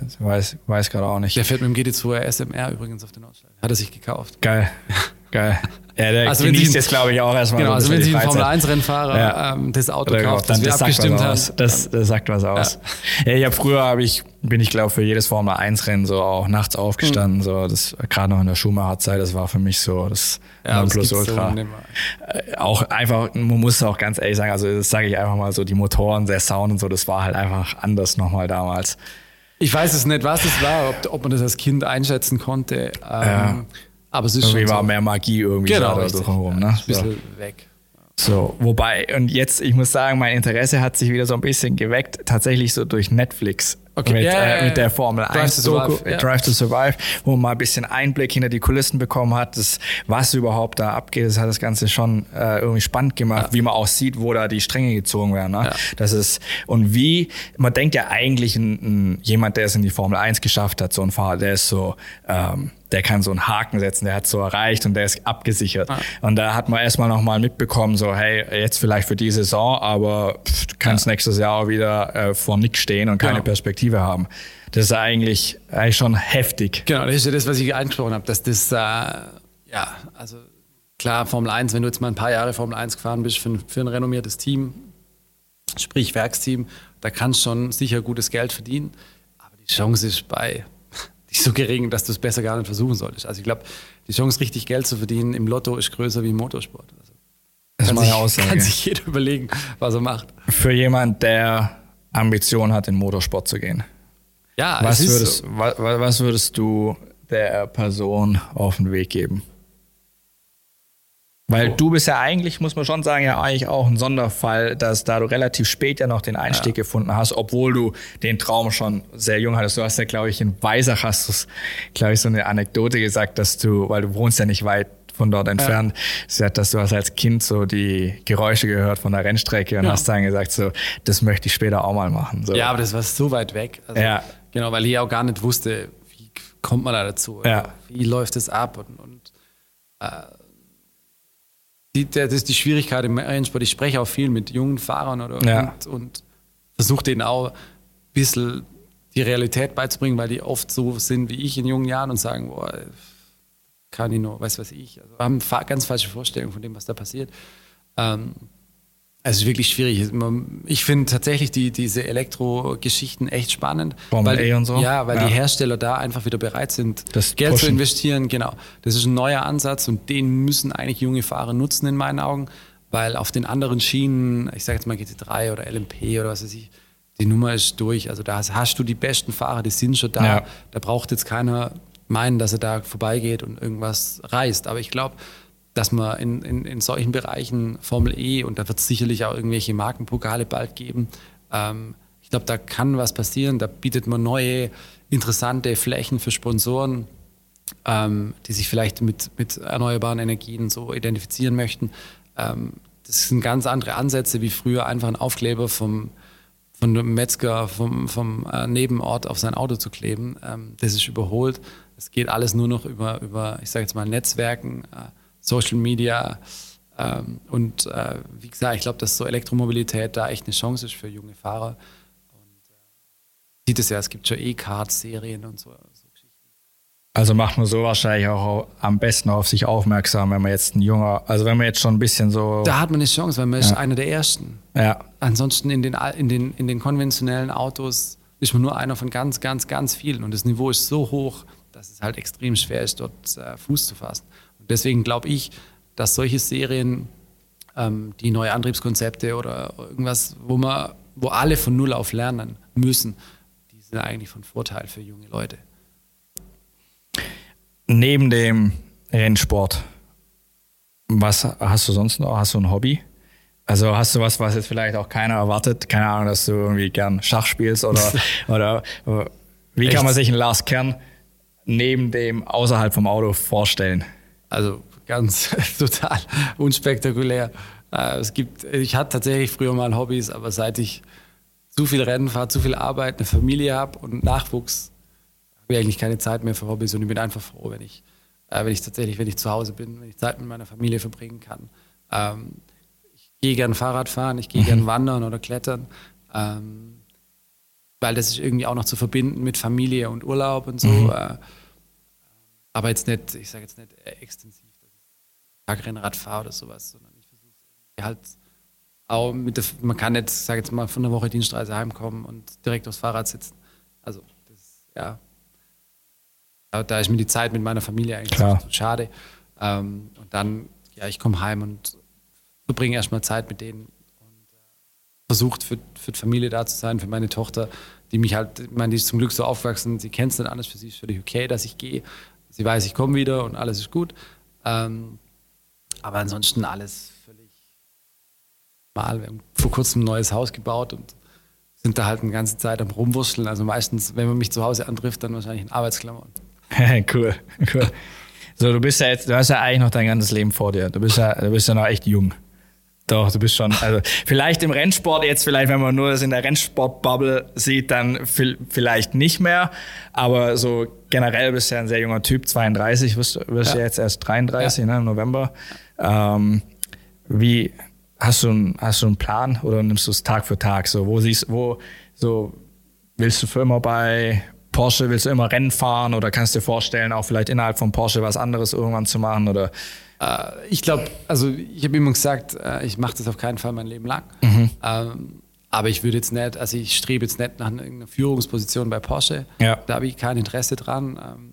Ich weiß, weiß gerade auch nicht. Der fährt mit dem GT2 SMR übrigens auf den Nordschleife. Hat er sich gekauft. Geil. Geil. Ja, der also genießt jetzt, glaube ich, auch erstmal. Genau, also wenn Sie einen Formel-1-Rennfahrer ja. ähm, das Auto kauft, das wir abgestimmt haben. Das, das sagt was aus. Ja, ja ich habe früher, hab ich, bin ich glaube für jedes Formel-1-Rennen so auch nachts aufgestanden. Mhm. So, das gerade noch in der Schumacher-Zeit, das war für mich so das ja, Ultra. So äh, auch einfach, man muss auch ganz ehrlich sagen, also das sage ich einfach mal so, die Motoren, der Sound und so, das war halt einfach anders nochmal damals. Ich weiß es nicht, was es war, ob, ob man das als Kind einschätzen konnte. Ähm, ja. Aber es ist irgendwie schon war so. mehr Magie irgendwie genau, da drumherum. Ne? Ein bisschen so. weg. So, wobei, und jetzt, ich muss sagen, mein Interesse hat sich wieder so ein bisschen geweckt, tatsächlich so durch Netflix. Okay. Mit, ja, äh, mit der Formel Drive 1 to Doku, Survive, Drive to Survive, wo man mal ein bisschen Einblick hinter die Kulissen bekommen hat, das, was überhaupt da abgeht. Das hat das Ganze schon äh, irgendwie spannend gemacht, wie man auch sieht, wo da die Stränge gezogen werden. Ne? Das ist, und wie, man denkt ja eigentlich, ein, ein, jemand, der es in die Formel 1 geschafft hat, so ein Fahrer, der ist so, ähm, der kann so einen Haken setzen, der hat so erreicht und der ist abgesichert. Ah. Und da hat man erstmal nochmal mitbekommen, so, hey, jetzt vielleicht für die Saison, aber pff, du kannst ja. nächstes Jahr auch wieder äh, vor nichts stehen und keine ja. Perspektive haben. Das ist eigentlich, eigentlich schon heftig. Genau, das ist ja das, was ich angesprochen habe, dass das, äh, ja, also klar, Formel 1, wenn du jetzt mal ein paar Jahre Formel 1 gefahren bist für ein, für ein renommiertes Team, sprich Werksteam, da kannst du schon sicher gutes Geld verdienen, aber die Chance ist bei nicht so gering, dass du es besser gar nicht versuchen solltest. Also ich glaube, die Chance, richtig Geld zu verdienen im Lotto ist größer wie im Motorsport. Also das kann, sich, Aussage. kann sich jeder überlegen, was er macht. Für jemand, der Ambition hat, in Motorsport zu gehen. Ja, was es würdest, so. was, was würdest du der Person auf den Weg geben? Weil oh. du bist ja eigentlich, muss man schon sagen, ja eigentlich auch ein Sonderfall, dass da du relativ spät ja noch den Einstieg ja. gefunden hast, obwohl du den Traum schon sehr jung hattest. Du hast ja, glaube ich, in Weisach hast du, glaube ich, so eine Anekdote gesagt, dass du, weil du wohnst ja nicht weit von dort entfernt, ja. dass du hast als Kind so die Geräusche gehört von der Rennstrecke und ja. hast dann gesagt, so, das möchte ich später auch mal machen. So. Ja, aber das war so weit weg. Also, ja. Genau, weil ich auch gar nicht wusste, wie kommt man da dazu? Ja. Wie läuft es ab? Und, und äh, die, das ist die Schwierigkeit im Rennsport. Ich spreche auch viel mit jungen Fahrern oder, ja. und, und versuche denen auch ein bisschen die Realität beizubringen, weil die oft so sind wie ich in jungen Jahren und sagen, boah, kann ich nur, weiß was ich. Also haben ganz falsche Vorstellungen von dem, was da passiert. Ähm, es ist wirklich schwierig. Ich finde tatsächlich die, diese Elektro-Geschichten echt spannend. Formel weil, und so. Ja, weil ja. die Hersteller da einfach wieder bereit sind, das Geld pushen. zu investieren. Genau. Das ist ein neuer Ansatz und den müssen eigentlich junge Fahrer nutzen in meinen Augen, weil auf den anderen Schienen, ich sage jetzt mal GT3 oder LMP oder was weiß ich, die Nummer ist durch. Also da hast du die besten Fahrer, die sind schon da. Ja. Da braucht jetzt keiner meinen, dass er da vorbeigeht und irgendwas reißt. Aber ich glaube, dass man in, in, in solchen Bereichen Formel E und da wird es sicherlich auch irgendwelche Markenpokale bald geben. Ähm, ich glaube, da kann was passieren. Da bietet man neue, interessante Flächen für Sponsoren, ähm, die sich vielleicht mit, mit erneuerbaren Energien so identifizieren möchten. Ähm, das sind ganz andere Ansätze wie früher einfach ein Aufkleber vom, von einem Metzger vom, vom äh, Nebenort auf sein Auto zu kleben. Ähm, das ist überholt. Es geht alles nur noch über, über ich sage jetzt mal, Netzwerken. Äh, Social Media. Ähm, und äh, wie gesagt, ich glaube, dass so Elektromobilität da echt eine Chance ist für junge Fahrer. Und äh, sieht es ja, es gibt schon E-Card-Serien und so, so, Geschichten. Also macht man so wahrscheinlich auch am besten auf sich aufmerksam, wenn man jetzt ein junger, also wenn man jetzt schon ein bisschen so. Da hat man eine Chance, weil man ja. ist einer der ersten. Ja. Ansonsten in den, in, den, in den konventionellen Autos ist man nur einer von ganz, ganz, ganz vielen. Und das Niveau ist so hoch, dass es halt extrem schwer ist, dort äh, Fuß zu fassen. Deswegen glaube ich, dass solche Serien, ähm, die neue Antriebskonzepte oder irgendwas, wo man, wo alle von Null auf lernen müssen, die sind eigentlich von Vorteil für junge Leute. Neben dem Rennsport, was hast du sonst noch? Hast du ein Hobby? Also hast du was, was jetzt vielleicht auch keiner erwartet? Keine Ahnung, dass du irgendwie gern Schach spielst oder, oder wie Echt? kann man sich einen Lars Kern neben dem außerhalb vom Auto vorstellen? Also ganz total unspektakulär. Äh, es gibt, ich hatte tatsächlich früher mal Hobbys, aber seit ich zu viel Rennen fahre, zu viel Arbeit, eine Familie habe und Nachwuchs, habe ich eigentlich keine Zeit mehr für Hobbys und ich bin einfach froh, wenn ich, äh, wenn ich tatsächlich, wenn ich zu Hause bin, wenn ich Zeit mit meiner Familie verbringen kann. Ähm, ich gehe gern Fahrrad fahren, ich gehe mhm. gern wandern oder klettern, ähm, weil das ist irgendwie auch noch zu verbinden mit Familie und Urlaub und so. Mhm. Aber jetzt nicht, ich sage jetzt nicht äh, extensiv, dass ich Tagrennrad fahre oder sowas, sondern ich versuche halt auch mit der, man kann nicht, sage jetzt mal, von der Woche Dienstreise heimkommen und direkt aufs Fahrrad sitzen. Also, das, ja. Da ist mir die Zeit mit meiner Familie eigentlich so schade. Ähm, und dann, ja, ich komme heim und verbringe erstmal Zeit mit denen und äh, versucht für, für die Familie da zu sein, für meine Tochter, die mich halt, ich meine, die ist zum Glück so aufgewachsen, sie kennt es nicht alles, für sie ist völlig okay, dass ich gehe. Sie weiß, ich komme wieder und alles ist gut. Ähm, aber ansonsten alles völlig mal. Wir haben vor kurzem ein neues Haus gebaut und sind da halt eine ganze Zeit am Rumwurschteln. Also meistens, wenn man mich zu Hause antrifft, dann wahrscheinlich in Arbeitsklammern. cool, cool. So, du bist ja jetzt, du hast ja eigentlich noch dein ganzes Leben vor dir. Du bist ja, du bist ja noch echt jung. Doch, du bist schon, also vielleicht im Rennsport jetzt, vielleicht wenn man nur das in der Rennsportbubble sieht, dann vielleicht nicht mehr, aber so generell bist du ja ein sehr junger Typ, 32, wirst, wirst ja. ja jetzt erst 33 ja. ne, im November. Ähm, wie, hast du, einen, hast du einen Plan oder nimmst du es Tag für Tag? So, wo siehst, wo, so, willst du für immer bei Porsche, willst du immer Rennen fahren oder kannst du dir vorstellen, auch vielleicht innerhalb von Porsche was anderes irgendwann zu machen oder ich glaube, also ich habe immer gesagt, äh, ich mache das auf keinen Fall mein Leben lang. Mhm. Ähm, aber ich würde jetzt nicht, also ich strebe jetzt nicht nach einer Führungsposition bei Porsche. Ja. Da habe ich kein Interesse dran. Ähm,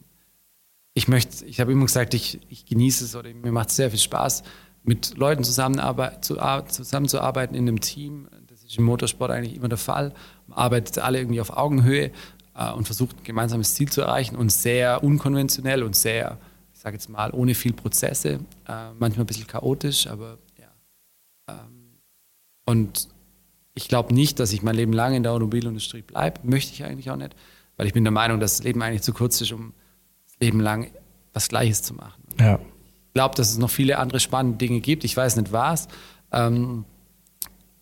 ich möchte, ich habe immer gesagt, ich, ich genieße es oder mir macht es sehr viel Spaß, mit Leuten zusammenarbeit, zu, zusammenzuarbeiten in einem Team. Das ist im Motorsport eigentlich immer der Fall. Man arbeitet alle irgendwie auf Augenhöhe äh, und versucht ein gemeinsames Ziel zu erreichen und sehr unkonventionell und sehr ich sage jetzt mal, ohne viel Prozesse, äh, manchmal ein bisschen chaotisch, aber ja. Ähm, und ich glaube nicht, dass ich mein Leben lang in der Automobilindustrie bleibe. Möchte ich eigentlich auch nicht, weil ich bin der Meinung, dass das Leben eigentlich zu kurz ist, um das Leben lang was Gleiches zu machen. Ja. Ich glaube, dass es noch viele andere spannende Dinge gibt. Ich weiß nicht was. Ähm,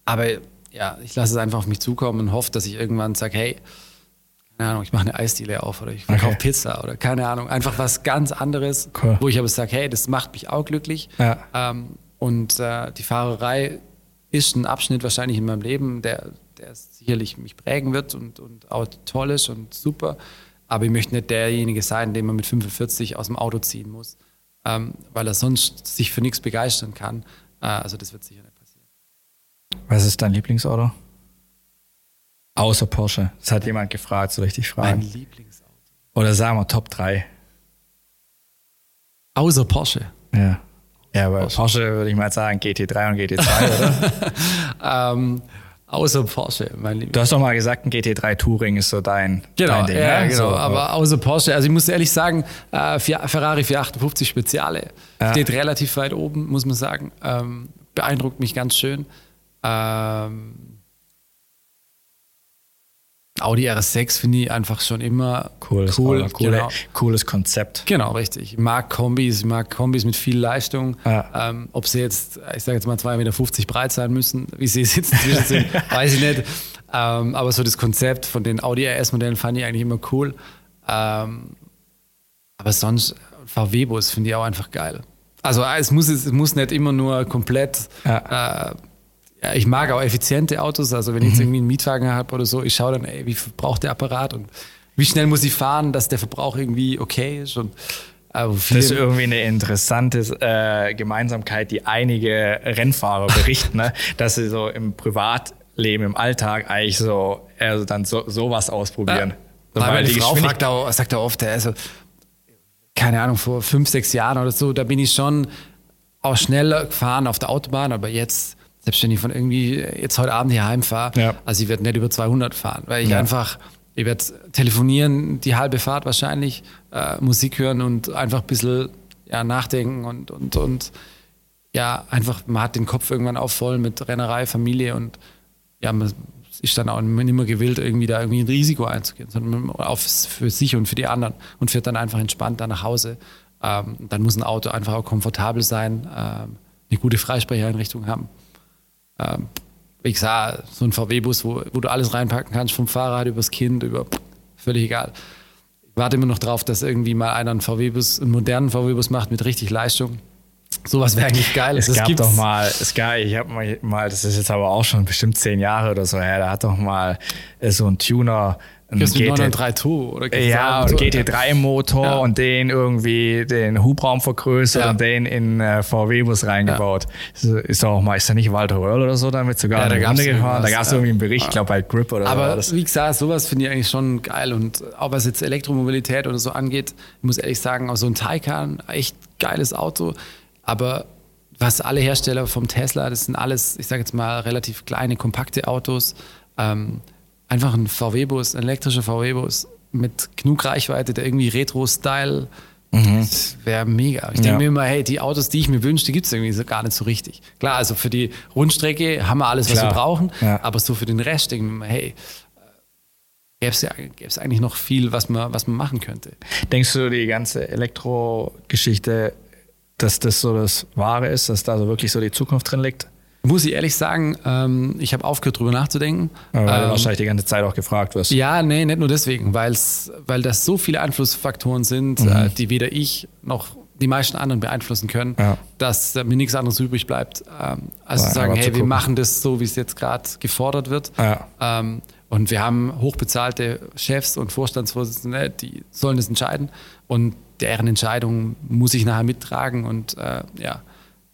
aber ja, ich lasse es einfach auf mich zukommen und hoffe, dass ich irgendwann sage, hey, keine Ahnung, ich mache eine Eisdiele auf oder ich verkaufe okay. Pizza oder keine Ahnung, einfach was ganz anderes, cool. wo ich aber sage, hey, das macht mich auch glücklich. Ja. Ähm, und äh, die Fahrerei ist ein Abschnitt wahrscheinlich in meinem Leben, der, der sicherlich mich prägen wird und, und auch toll ist und super. Aber ich möchte nicht derjenige sein, den man mit 45 aus dem Auto ziehen muss, ähm, weil er sonst sich für nichts begeistern kann. Äh, also das wird sicher nicht passieren. Was ist dein Lieblingsauto? Außer Porsche. Das hat jemand gefragt, soll ich dich fragen? Mein Lieblingsauto. Oder sagen wir Top 3. Außer Porsche. Ja. Ja, aber Porsche, Porsche würde ich mal sagen GT3 und GT2, oder? ähm, außer Porsche, mein Lieber. Du hast doch mal gesagt, ein GT3 Touring ist so dein, genau, dein Ding. Ja, ja? genau. So, aber außer Porsche, also ich muss ehrlich sagen, äh, Ferrari 458 Speziale ja. steht relativ weit oben, muss man sagen. Ähm, beeindruckt mich ganz schön. Ähm, Audi RS6 finde ich einfach schon immer cooles, cool. Auto, coole, genau. Cooles Konzept. Genau, richtig. Ich mag Kombis, ich mag Kombis mit viel Leistung. Ja. Ähm, ob sie jetzt, ich sage jetzt mal 2,50 Meter breit sein müssen, wie sie sitzen sind, weiß ich nicht. Ähm, aber so das Konzept von den Audi RS-Modellen fand ich eigentlich immer cool. Ähm, aber sonst, VW-Bus finde ich auch einfach geil. Also es muss, es muss nicht immer nur komplett ja. äh, ja, ich mag auch effiziente Autos. Also wenn ich jetzt mhm. irgendwie einen Mietwagen habe oder so, ich schaue dann, ey, wie braucht der Apparat und wie schnell muss ich fahren, dass der Verbrauch irgendwie okay ist. Und, das ist irgendwie eine interessante äh, Gemeinsamkeit, die einige Rennfahrer berichten, ne? dass sie so im Privatleben, im Alltag eigentlich so also dann so, sowas ausprobieren. Ja. So, weil, weil die Frau fragt auch, sagt auch oft, also keine Ahnung, vor fünf, sechs Jahren oder so, da bin ich schon auch schneller gefahren auf der Autobahn, aber jetzt selbst wenn ich von irgendwie jetzt heute Abend hier heimfahre, ja. also ich werde nicht über 200 fahren, weil ich ja. einfach, ich werde telefonieren, die halbe Fahrt wahrscheinlich, äh, Musik hören und einfach ein bisschen ja, nachdenken und, und, und ja, einfach, man hat den Kopf irgendwann auch voll mit Rennerei, Familie und ja, man ist dann auch nicht mehr gewillt, irgendwie da irgendwie ein Risiko einzugehen, sondern auch für sich und für die anderen und fährt dann einfach entspannt da nach Hause. Ähm, dann muss ein Auto einfach auch komfortabel sein, ähm, eine gute Freisprecheinrichtung haben ähm, wie gesagt, so ein VW-Bus, wo, wo du alles reinpacken kannst, vom Fahrrad übers Kind, über völlig egal. Ich warte immer noch drauf, dass irgendwie mal einer einen VW-Bus, einen modernen VW-Bus macht mit richtig Leistung. Sowas wäre eigentlich geil. Es das gab doch mal, es gab, ich habe mal, das ist jetzt aber auch schon bestimmt zehn Jahre oder so her, da hat doch mal so ein Tuner ein GT3 Tour oder ja, und GT3-Motor ja. und den irgendwie den Hubraum vergrößert ja. und den in äh, VW-Bus reingebaut. Ja. Ist doch auch mal, ist da nicht Walter Röhrl oder so damit sogar ja, da Runde gefahren? Da gab es irgendwie einen Bericht, ich glaube bei Grip oder Aber so. Aber wie gesagt, sowas finde ich eigentlich schon geil und auch was jetzt Elektromobilität oder so angeht, ich muss ehrlich sagen, auch so ein Taycan, echt geiles Auto, aber was alle Hersteller vom Tesla, das sind alles, ich sage jetzt mal, relativ kleine, kompakte Autos. Ähm, einfach ein VW-Bus, ein elektrischer VW-Bus mit genug Reichweite, der irgendwie Retro-Style, mhm. das wäre mega. Ich denke ja. mir immer, hey, die Autos, die ich mir wünsche, die gibt es irgendwie so gar nicht so richtig. Klar, also für die Rundstrecke haben wir alles, Klar. was wir brauchen, ja. aber so für den Rest denke ich mir immer, hey, gäbe es ja, gäb's eigentlich noch viel, was man, was man machen könnte. Denkst du, die ganze Elektrogeschichte, dass das so das Wahre ist, dass da so wirklich so die Zukunft drin liegt? Muss ich ehrlich sagen, ähm, ich habe aufgehört, drüber nachzudenken. weil ähm, du wahrscheinlich die ganze Zeit auch gefragt wirst. Ja, nee, nicht nur deswegen, weil's, weil das so viele Einflussfaktoren sind, mhm. äh, die weder ich noch die meisten anderen beeinflussen können, ja. dass äh, mir nichts anderes übrig bleibt, ähm, als zu sagen, hey, zu wir machen das so, wie es jetzt gerade gefordert wird. Ja. Ähm, und wir haben hochbezahlte Chefs und Vorstandsvorsitzende, die sollen das entscheiden. Und deren Entscheidung muss ich nachher mittragen. Und äh, ja,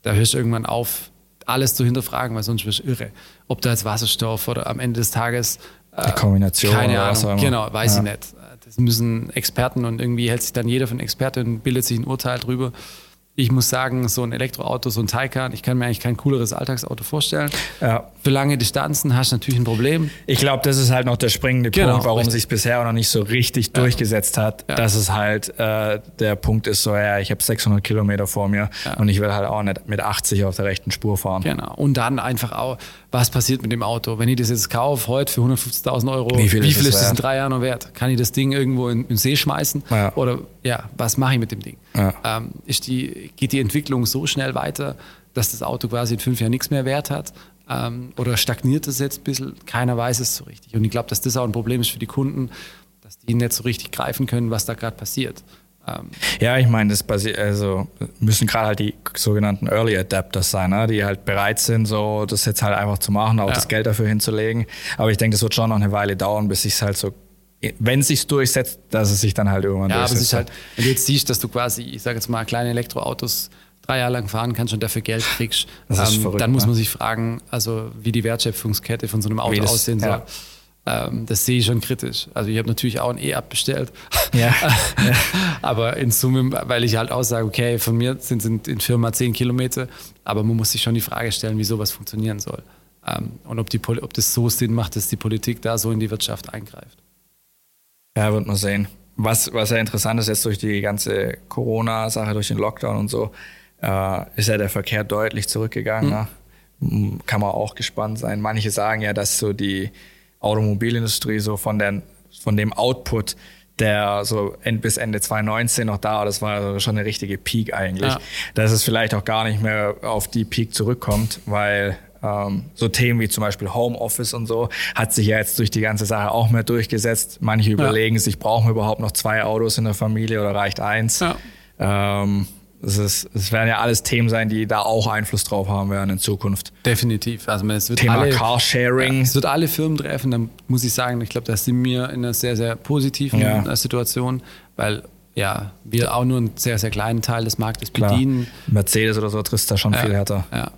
da hörst du irgendwann auf, alles zu hinterfragen, weil sonst wirst du irre. Ob da jetzt Wasserstoff oder am Ende des Tages. Äh, Kombination. Keine Ahnung. Genau, weiß ja. ich nicht. Das müssen Experten und irgendwie hält sich dann jeder von Experten und bildet sich ein Urteil drüber. Ich muss sagen, so ein Elektroauto, so ein Taycan, ich kann mir eigentlich kein cooleres Alltagsauto vorstellen. Ja. Für lange Distanzen hast du natürlich ein Problem. Ich glaube, das ist halt noch der springende Genau, Punkt, warum sich bisher noch nicht so richtig durchgesetzt hat. Ja. Dass es halt äh, der Punkt ist, so ja, ich habe 600 Kilometer vor mir und ich will halt auch nicht mit 80 auf der rechten Spur fahren. Genau. Und dann einfach auch, was passiert mit dem Auto? Wenn ich das jetzt kaufe, heute für 150.000 Euro, Wie viel ist es ist das in drei Jahren noch wert? Kann ich das Ding irgendwo in, in den See schmeißen? Ja. Oder ja, was mache ich mit dem Ding? Ja. Ähm, ist die, geht die Entwicklung so schnell weiter, dass das Auto quasi in fünf Jahren nichts mehr wert hat? Ähm, oder stagniert es jetzt ein bisschen? Keiner weiß es so richtig. Und ich glaube, dass das auch ein Problem ist für die Kunden, dass die nicht so richtig greifen können, was da gerade passiert. Ähm, Ja, ich meine, das basi- also müssen gerade halt die sogenannten Early Adapters sein, ne? die halt bereit sind, so das jetzt halt einfach zu machen, auch Ja. das Geld dafür hinzulegen. Aber ich denke, das wird schon noch eine Weile dauern, bis sich halt so, wenn es sich durchsetzt, dass es sich dann halt irgendwann Ja, aber durchsetzt. es ist halt, wenn du jetzt siehst, dass du quasi, ich sage jetzt mal, kleine Elektroautos drei Jahre lang fahren kannst und dafür Geld kriegst, ähm, verrückt, dann muss man sich fragen, also wie die Wertschöpfungskette von so einem Auto das- aussehen soll. ja. Ähm, das sehe ich schon kritisch. Also ich habe natürlich auch ein E-Up bestellt. Ja. aber in Summe, weil ich halt auch sage, okay, von mir sind, sind in Firma zehn Kilometer, aber man muss sich schon die Frage stellen, wie sowas funktionieren soll. Ähm, und ob, die, ob das so Sinn macht, dass die Politik da so in die Wirtschaft eingreift. Ja, wird man sehen. Was, was ja interessant ist jetzt durch die ganze Corona-Sache, durch den Lockdown und so, äh, ist ja der Verkehr deutlich zurückgegangen. Ne? M- Kann man auch gespannt sein. Manche sagen ja, dass so die Automobilindustrie so von, der, von dem Output, der so end, bis Ende 2019 noch da war, das war schon eine richtige Peak eigentlich, Ja. dass es vielleicht auch gar nicht mehr auf die Peak zurückkommt, weil ähm, so Themen wie zum Beispiel Homeoffice und so hat sich ja jetzt durch die ganze Sache auch mehr durchgesetzt. Manche überlegen sich, brauchen wir überhaupt noch zwei Autos in der Familie oder reicht eins? Ja. Ähm, es, ist, es werden ja alles Themen sein, die da auch Einfluss drauf haben werden in Zukunft. Definitiv. Also es wird Thema alle, Carsharing. Ja, es wird alle Firmen treffen, dann muss ich sagen, ich glaube, da sind wir in einer sehr, sehr positiven Ja. äh, Situation, weil ja, wir auch nur einen sehr, sehr kleinen Teil des Marktes Klar. bedienen. Mercedes oder so trifft da schon viel härter. Ja.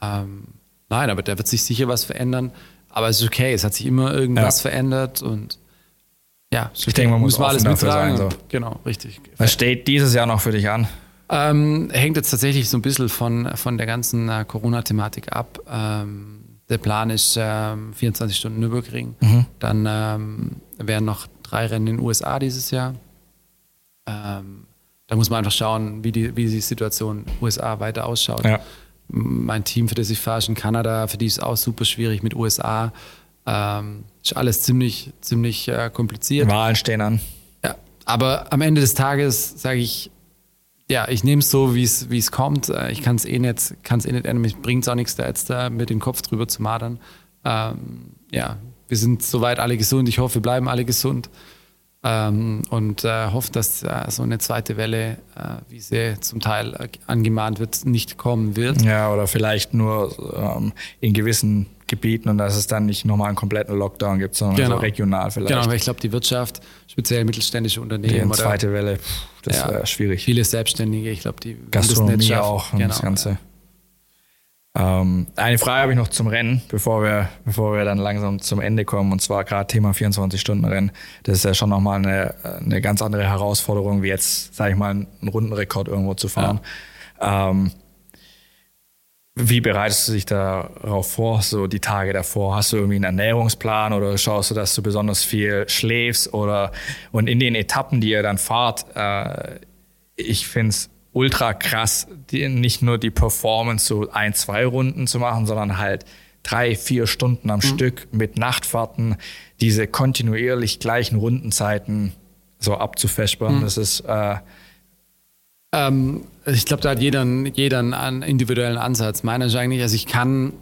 Ähm, nein, aber da wird sich sicher was verändern. Aber es ist okay, es hat sich immer irgendwas Ja. verändert und ja, Ich denke, man muss müssen wir alles mittragen. sein, so. Genau, richtig. Was steht dieses Jahr noch für dich an? Ähm, hängt jetzt tatsächlich so ein bisschen von, von der ganzen äh, Corona-Thematik ab. Ähm, der Plan ist ähm, 24 Stunden Nürburgring. Dann ähm, wären noch drei Rennen in den USA dieses Jahr. Ähm, da muss man einfach schauen, wie die, wie die Situation USA weiter ausschaut. Ja. Mein Team, für das ich fahre, ist in Kanada, für die ist es auch super schwierig mit USA. Ähm, ist alles ziemlich, ziemlich äh, kompliziert. Wahlen stehen an. Ja, aber am Ende des Tages sage ich, ja, ich nehme es so, wie es kommt. Äh, Ich kann es eh nicht, kann es eh nicht ändern. Mich bringt es auch nichts, da jetzt da mit dem Kopf drüber zu madern. Ähm, ja, wir sind soweit alle gesund. Ich hoffe, wir bleiben alle gesund. Ähm, und äh, hoffe, dass äh, so eine zweite Welle, äh, wie sie zum Teil äh, angemahnt wird, nicht kommen wird. Ja, oder vielleicht nur ähm, in gewissen Gebieten und dass es dann nicht nochmal einen kompletten Lockdown gibt, sondern Genau. so regional vielleicht. Genau, weil ich glaube, die Wirtschaft, speziell mittelständische die Unternehmen oder zweite Welle, pff, das Ja. wäre schwierig. viele Selbstständige, ich glaube, die werden das Gastronomie nicht schaffen. auch und Genau, das Ganze. ja. Ähm, eine Frage habe ich noch zum Rennen, bevor wir, bevor wir dann langsam zum Ende kommen. Und zwar gerade Thema 24-Stunden-Rennen. Das ist ja schon nochmal eine, eine ganz andere Herausforderung, wie jetzt, sage ich mal, einen Rundenrekord irgendwo zu fahren. Ähm, wie bereitest du dich darauf vor, so die Tage davor? Hast du irgendwie einen Ernährungsplan oder schaust du, dass du besonders viel schläfst? Oder und in den Etappen, die ihr dann fahrt, äh, ich finde es ultra krass, die, nicht nur die Performance so ein, zwei Runden zu machen, sondern halt drei, vier Stunden am Stück mit Nachtfahrten, diese kontinuierlich gleichen Rundenzeiten so abzufespern. Das ist äh, Ähm, ich glaube, da hat jeder, einen- jeder einen individuellen Ansatz. Meiner ist eigentlich, also ich kann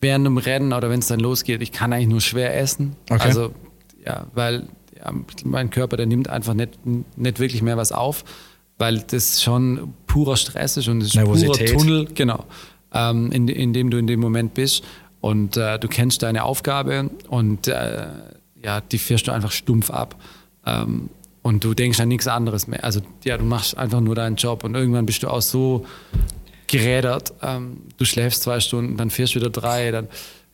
während einem Rennen oder wenn es dann losgeht, ich kann eigentlich nur schwer essen. Okay. Also, ja, weil ja, mein Körper, der nimmt einfach nicht, nicht wirklich mehr was auf, weil das schon purer Stress ist und es ist purer Nervosität. Tunnel, genau, ähm, in, in dem du in dem Moment bist. Und äh, du kennst deine Aufgabe und äh, ja, die fährst du einfach stumpf ab. Ähm, und du denkst an nichts anderes mehr. Also ja, du machst einfach nur deinen Job und irgendwann bist du auch so gerädert. Ähm, du schläfst zwei Stunden, dann fährst du wieder drei, dann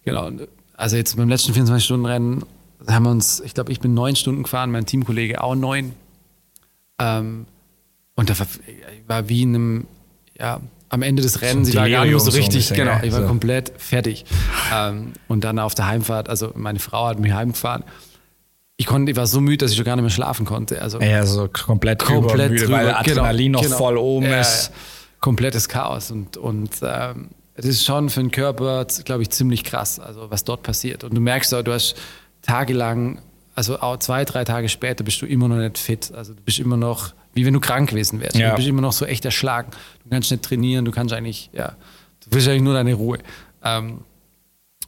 genau. Also jetzt beim letzten 24-Stunden-Rennen haben wir uns, ich glaube, ich bin neun Stunden gefahren, mein Teamkollege auch neun. Ähm, und da war, war wie in einem, ja, am Ende des Rennens, ich war gar nicht so richtig, so bisschen, genau, ich war so. komplett fertig. ähm, und dann auf der Heimfahrt, also meine Frau hat mich heimgefahren. Ich, konnte, ich war so müde, dass ich schon gar nicht mehr schlafen konnte. Also ja, so komplett, komplett drüber, drüber, weil Adrenalin genau, noch genau. voll oben ja, ist. Komplettes Chaos. Und, und ähm, es ist schon für den Körper, glaube ich, ziemlich krass, also was dort passiert. Und du merkst auch, du hast tagelang, also auch zwei, drei Tage später bist du immer noch nicht fit. Also du bist immer noch, wie wenn du krank gewesen wärst. Ja. Du bist immer noch so echt erschlagen. Du kannst nicht trainieren, du kannst eigentlich, ja, du willst eigentlich nur deine Ruhe. Ähm,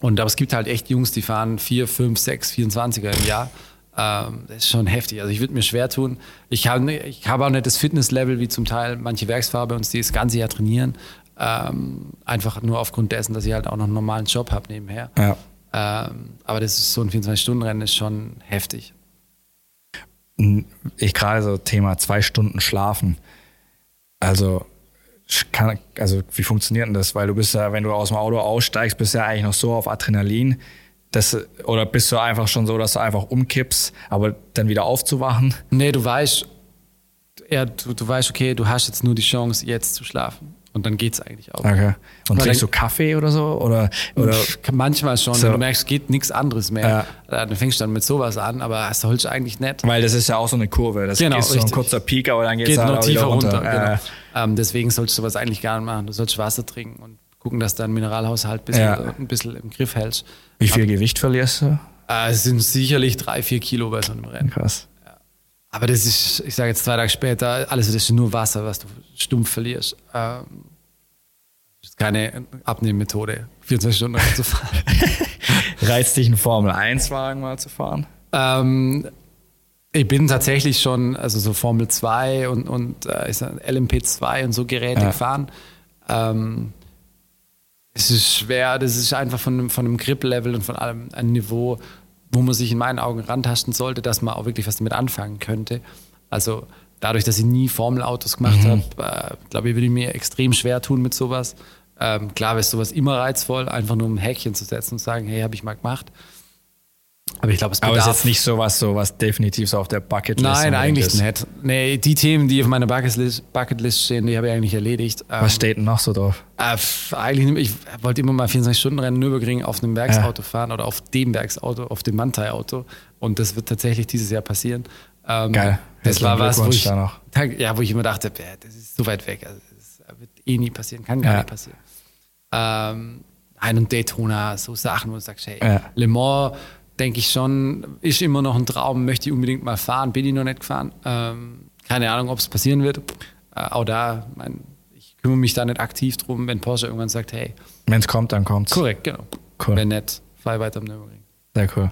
und aber es gibt halt echt Jungs, die fahren vier, fünf, sechs, 24er im Jahr. Ähm, das ist schon heftig. Also ich würde mir schwer tun. Ich habe ich hab auch nicht das Fitnesslevel wie zum Teil manche Werksfahrer bei uns, die das ganze Jahr trainieren. Ähm, einfach nur aufgrund dessen, dass ich halt auch noch einen normalen Job habe nebenher. Ja. Ähm, aber das ist so ein 24-Stunden-Rennen ist schon heftig. Ich gerade so Thema zwei Stunden schlafen. Also, kann, also wie funktioniert denn das? Weil du bist ja, wenn du aus dem Auto aussteigst, bist du ja eigentlich noch so auf Adrenalin. Das, oder bist du einfach schon so, dass du einfach umkippst, aber dann wieder aufzuwachen? Nee, du weißt, ja, du, du weißt, okay, du hast jetzt nur die Chance, jetzt zu schlafen. Und dann geht es eigentlich auch. Okay. Und trinkst du Kaffee oder so? Oder, oder manchmal schon. So. Wenn du merkst, es geht nichts anderes mehr. Ja. Dann fängst du dann mit sowas an, aber das sollst du eigentlich nicht. Weil das ist ja auch so eine Kurve. Das genau, ist so ein kurzer Peak, aber dann geht's geht halt noch tiefer runter. runter genau. ähm, deswegen sollst du sowas eigentlich gar nicht machen. Du sollst Wasser trinken und gucken, dass dein Mineralhaushalt ein bisschen, ja. ein bisschen im Griff hältst. Wie viel aber, Gewicht verlierst du? Äh, es sind sicherlich drei, vier Kilo bei so einem Rennen. Krass. Aber das ist, ich sage jetzt zwei Tage später, alles das ist nur Wasser, was du stumpf verlierst. Ähm, ist keine Abnehmmethode, 24 Stunden zu fahren. Reizt dich ein Formel-1-Wagen mal zu fahren? Ähm, ich bin tatsächlich schon, also so Formel 2 und, und äh, LMP2 und so Geräte ja. gefahren. Ähm, es ist schwer, das ist einfach von, von einem Grip-Level und von allem ein Niveau, wo man sich in meinen Augen rantasten sollte, dass man auch wirklich was damit anfangen könnte. Also dadurch, dass ich nie Formelautos gemacht mhm. habe, äh, glaube ich, würde ich mir extrem schwer tun mit sowas. Ähm, klar wäre sowas immer reizvoll, einfach nur ein Häkchen zu setzen und sagen, hey, habe ich mal gemacht. Aber ich glaube, es bedarf. Aber ist jetzt nicht sowas, so was definitiv so auf der Bucketlist Nein, eigentlich ist. nicht. Nee, die Themen, die auf meiner Bucketlist, Bucketlist stehen, die habe ich eigentlich erledigt. Was ähm, steht denn noch so drauf? Äh, eigentlich, ich wollte immer mal 24-Stunden-Rennen Nürburgring auf einem Werksauto ja. fahren oder auf dem Werksauto, auf dem Mantai-Auto. Und das wird tatsächlich dieses Jahr passieren. Ähm, Geil. Das war was, wo ich, ja, wo ich immer dachte, das ist so weit weg. Also, das wird eh nie passieren, kann gar ja. nicht passieren. Ähm, ein und Daytona, so Sachen, wo du sagst, hey, ja. Le Mans, denke ich schon, ist immer noch ein Traum, möchte ich unbedingt mal fahren, bin ich noch nicht gefahren. Ähm, keine Ahnung, ob es passieren wird. Äh, auch da, mein, ich kümmere mich da nicht aktiv drum, wenn Porsche irgendwann sagt, hey. Wenn es kommt, dann kommt's. Korrekt, genau. Cool. Wenn nicht, fahr weiter am Nürburgring. Sehr cool.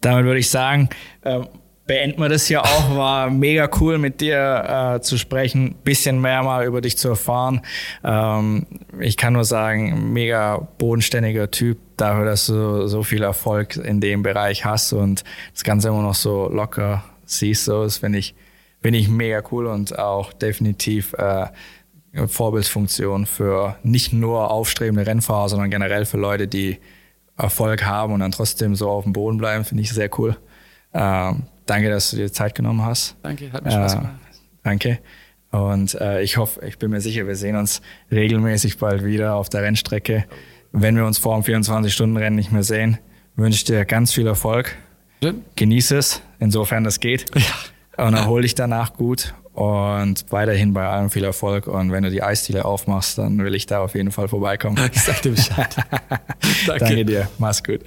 Damit würde ich sagen, ähm, beenden wir das hier auch. War mega cool mit dir äh, zu sprechen, bisschen mehr mal über dich zu erfahren. Ähm, ich kann nur sagen, mega bodenständiger Typ dafür, dass du so viel Erfolg in dem Bereich hast und das Ganze immer noch so locker siehst. So, das finde ich, finde ich mega cool und auch definitiv äh, Vorbildsfunktion für nicht nur aufstrebende Rennfahrer, sondern generell für Leute, die Erfolg haben und dann trotzdem so auf dem Boden bleiben, finde ich sehr cool. Ähm, danke, dass du dir Zeit genommen hast. Danke, hat mir Spaß äh, gemacht. Danke. Und äh, ich hoffe, ich bin mir sicher, wir sehen uns regelmäßig bald wieder auf der Rennstrecke. Wenn wir uns vor dem 24-Stunden-Rennen nicht mehr sehen, wünsche ich dir ganz viel Erfolg. Schön. Genieße es, insofern das geht. Ja. Und erhol dich danach gut und weiterhin bei allem viel Erfolg. Und wenn du die Eisdiele aufmachst, dann will ich da auf jeden Fall vorbeikommen. Ich sag dir Bescheid. Danke. Danke dir. Mach's gut.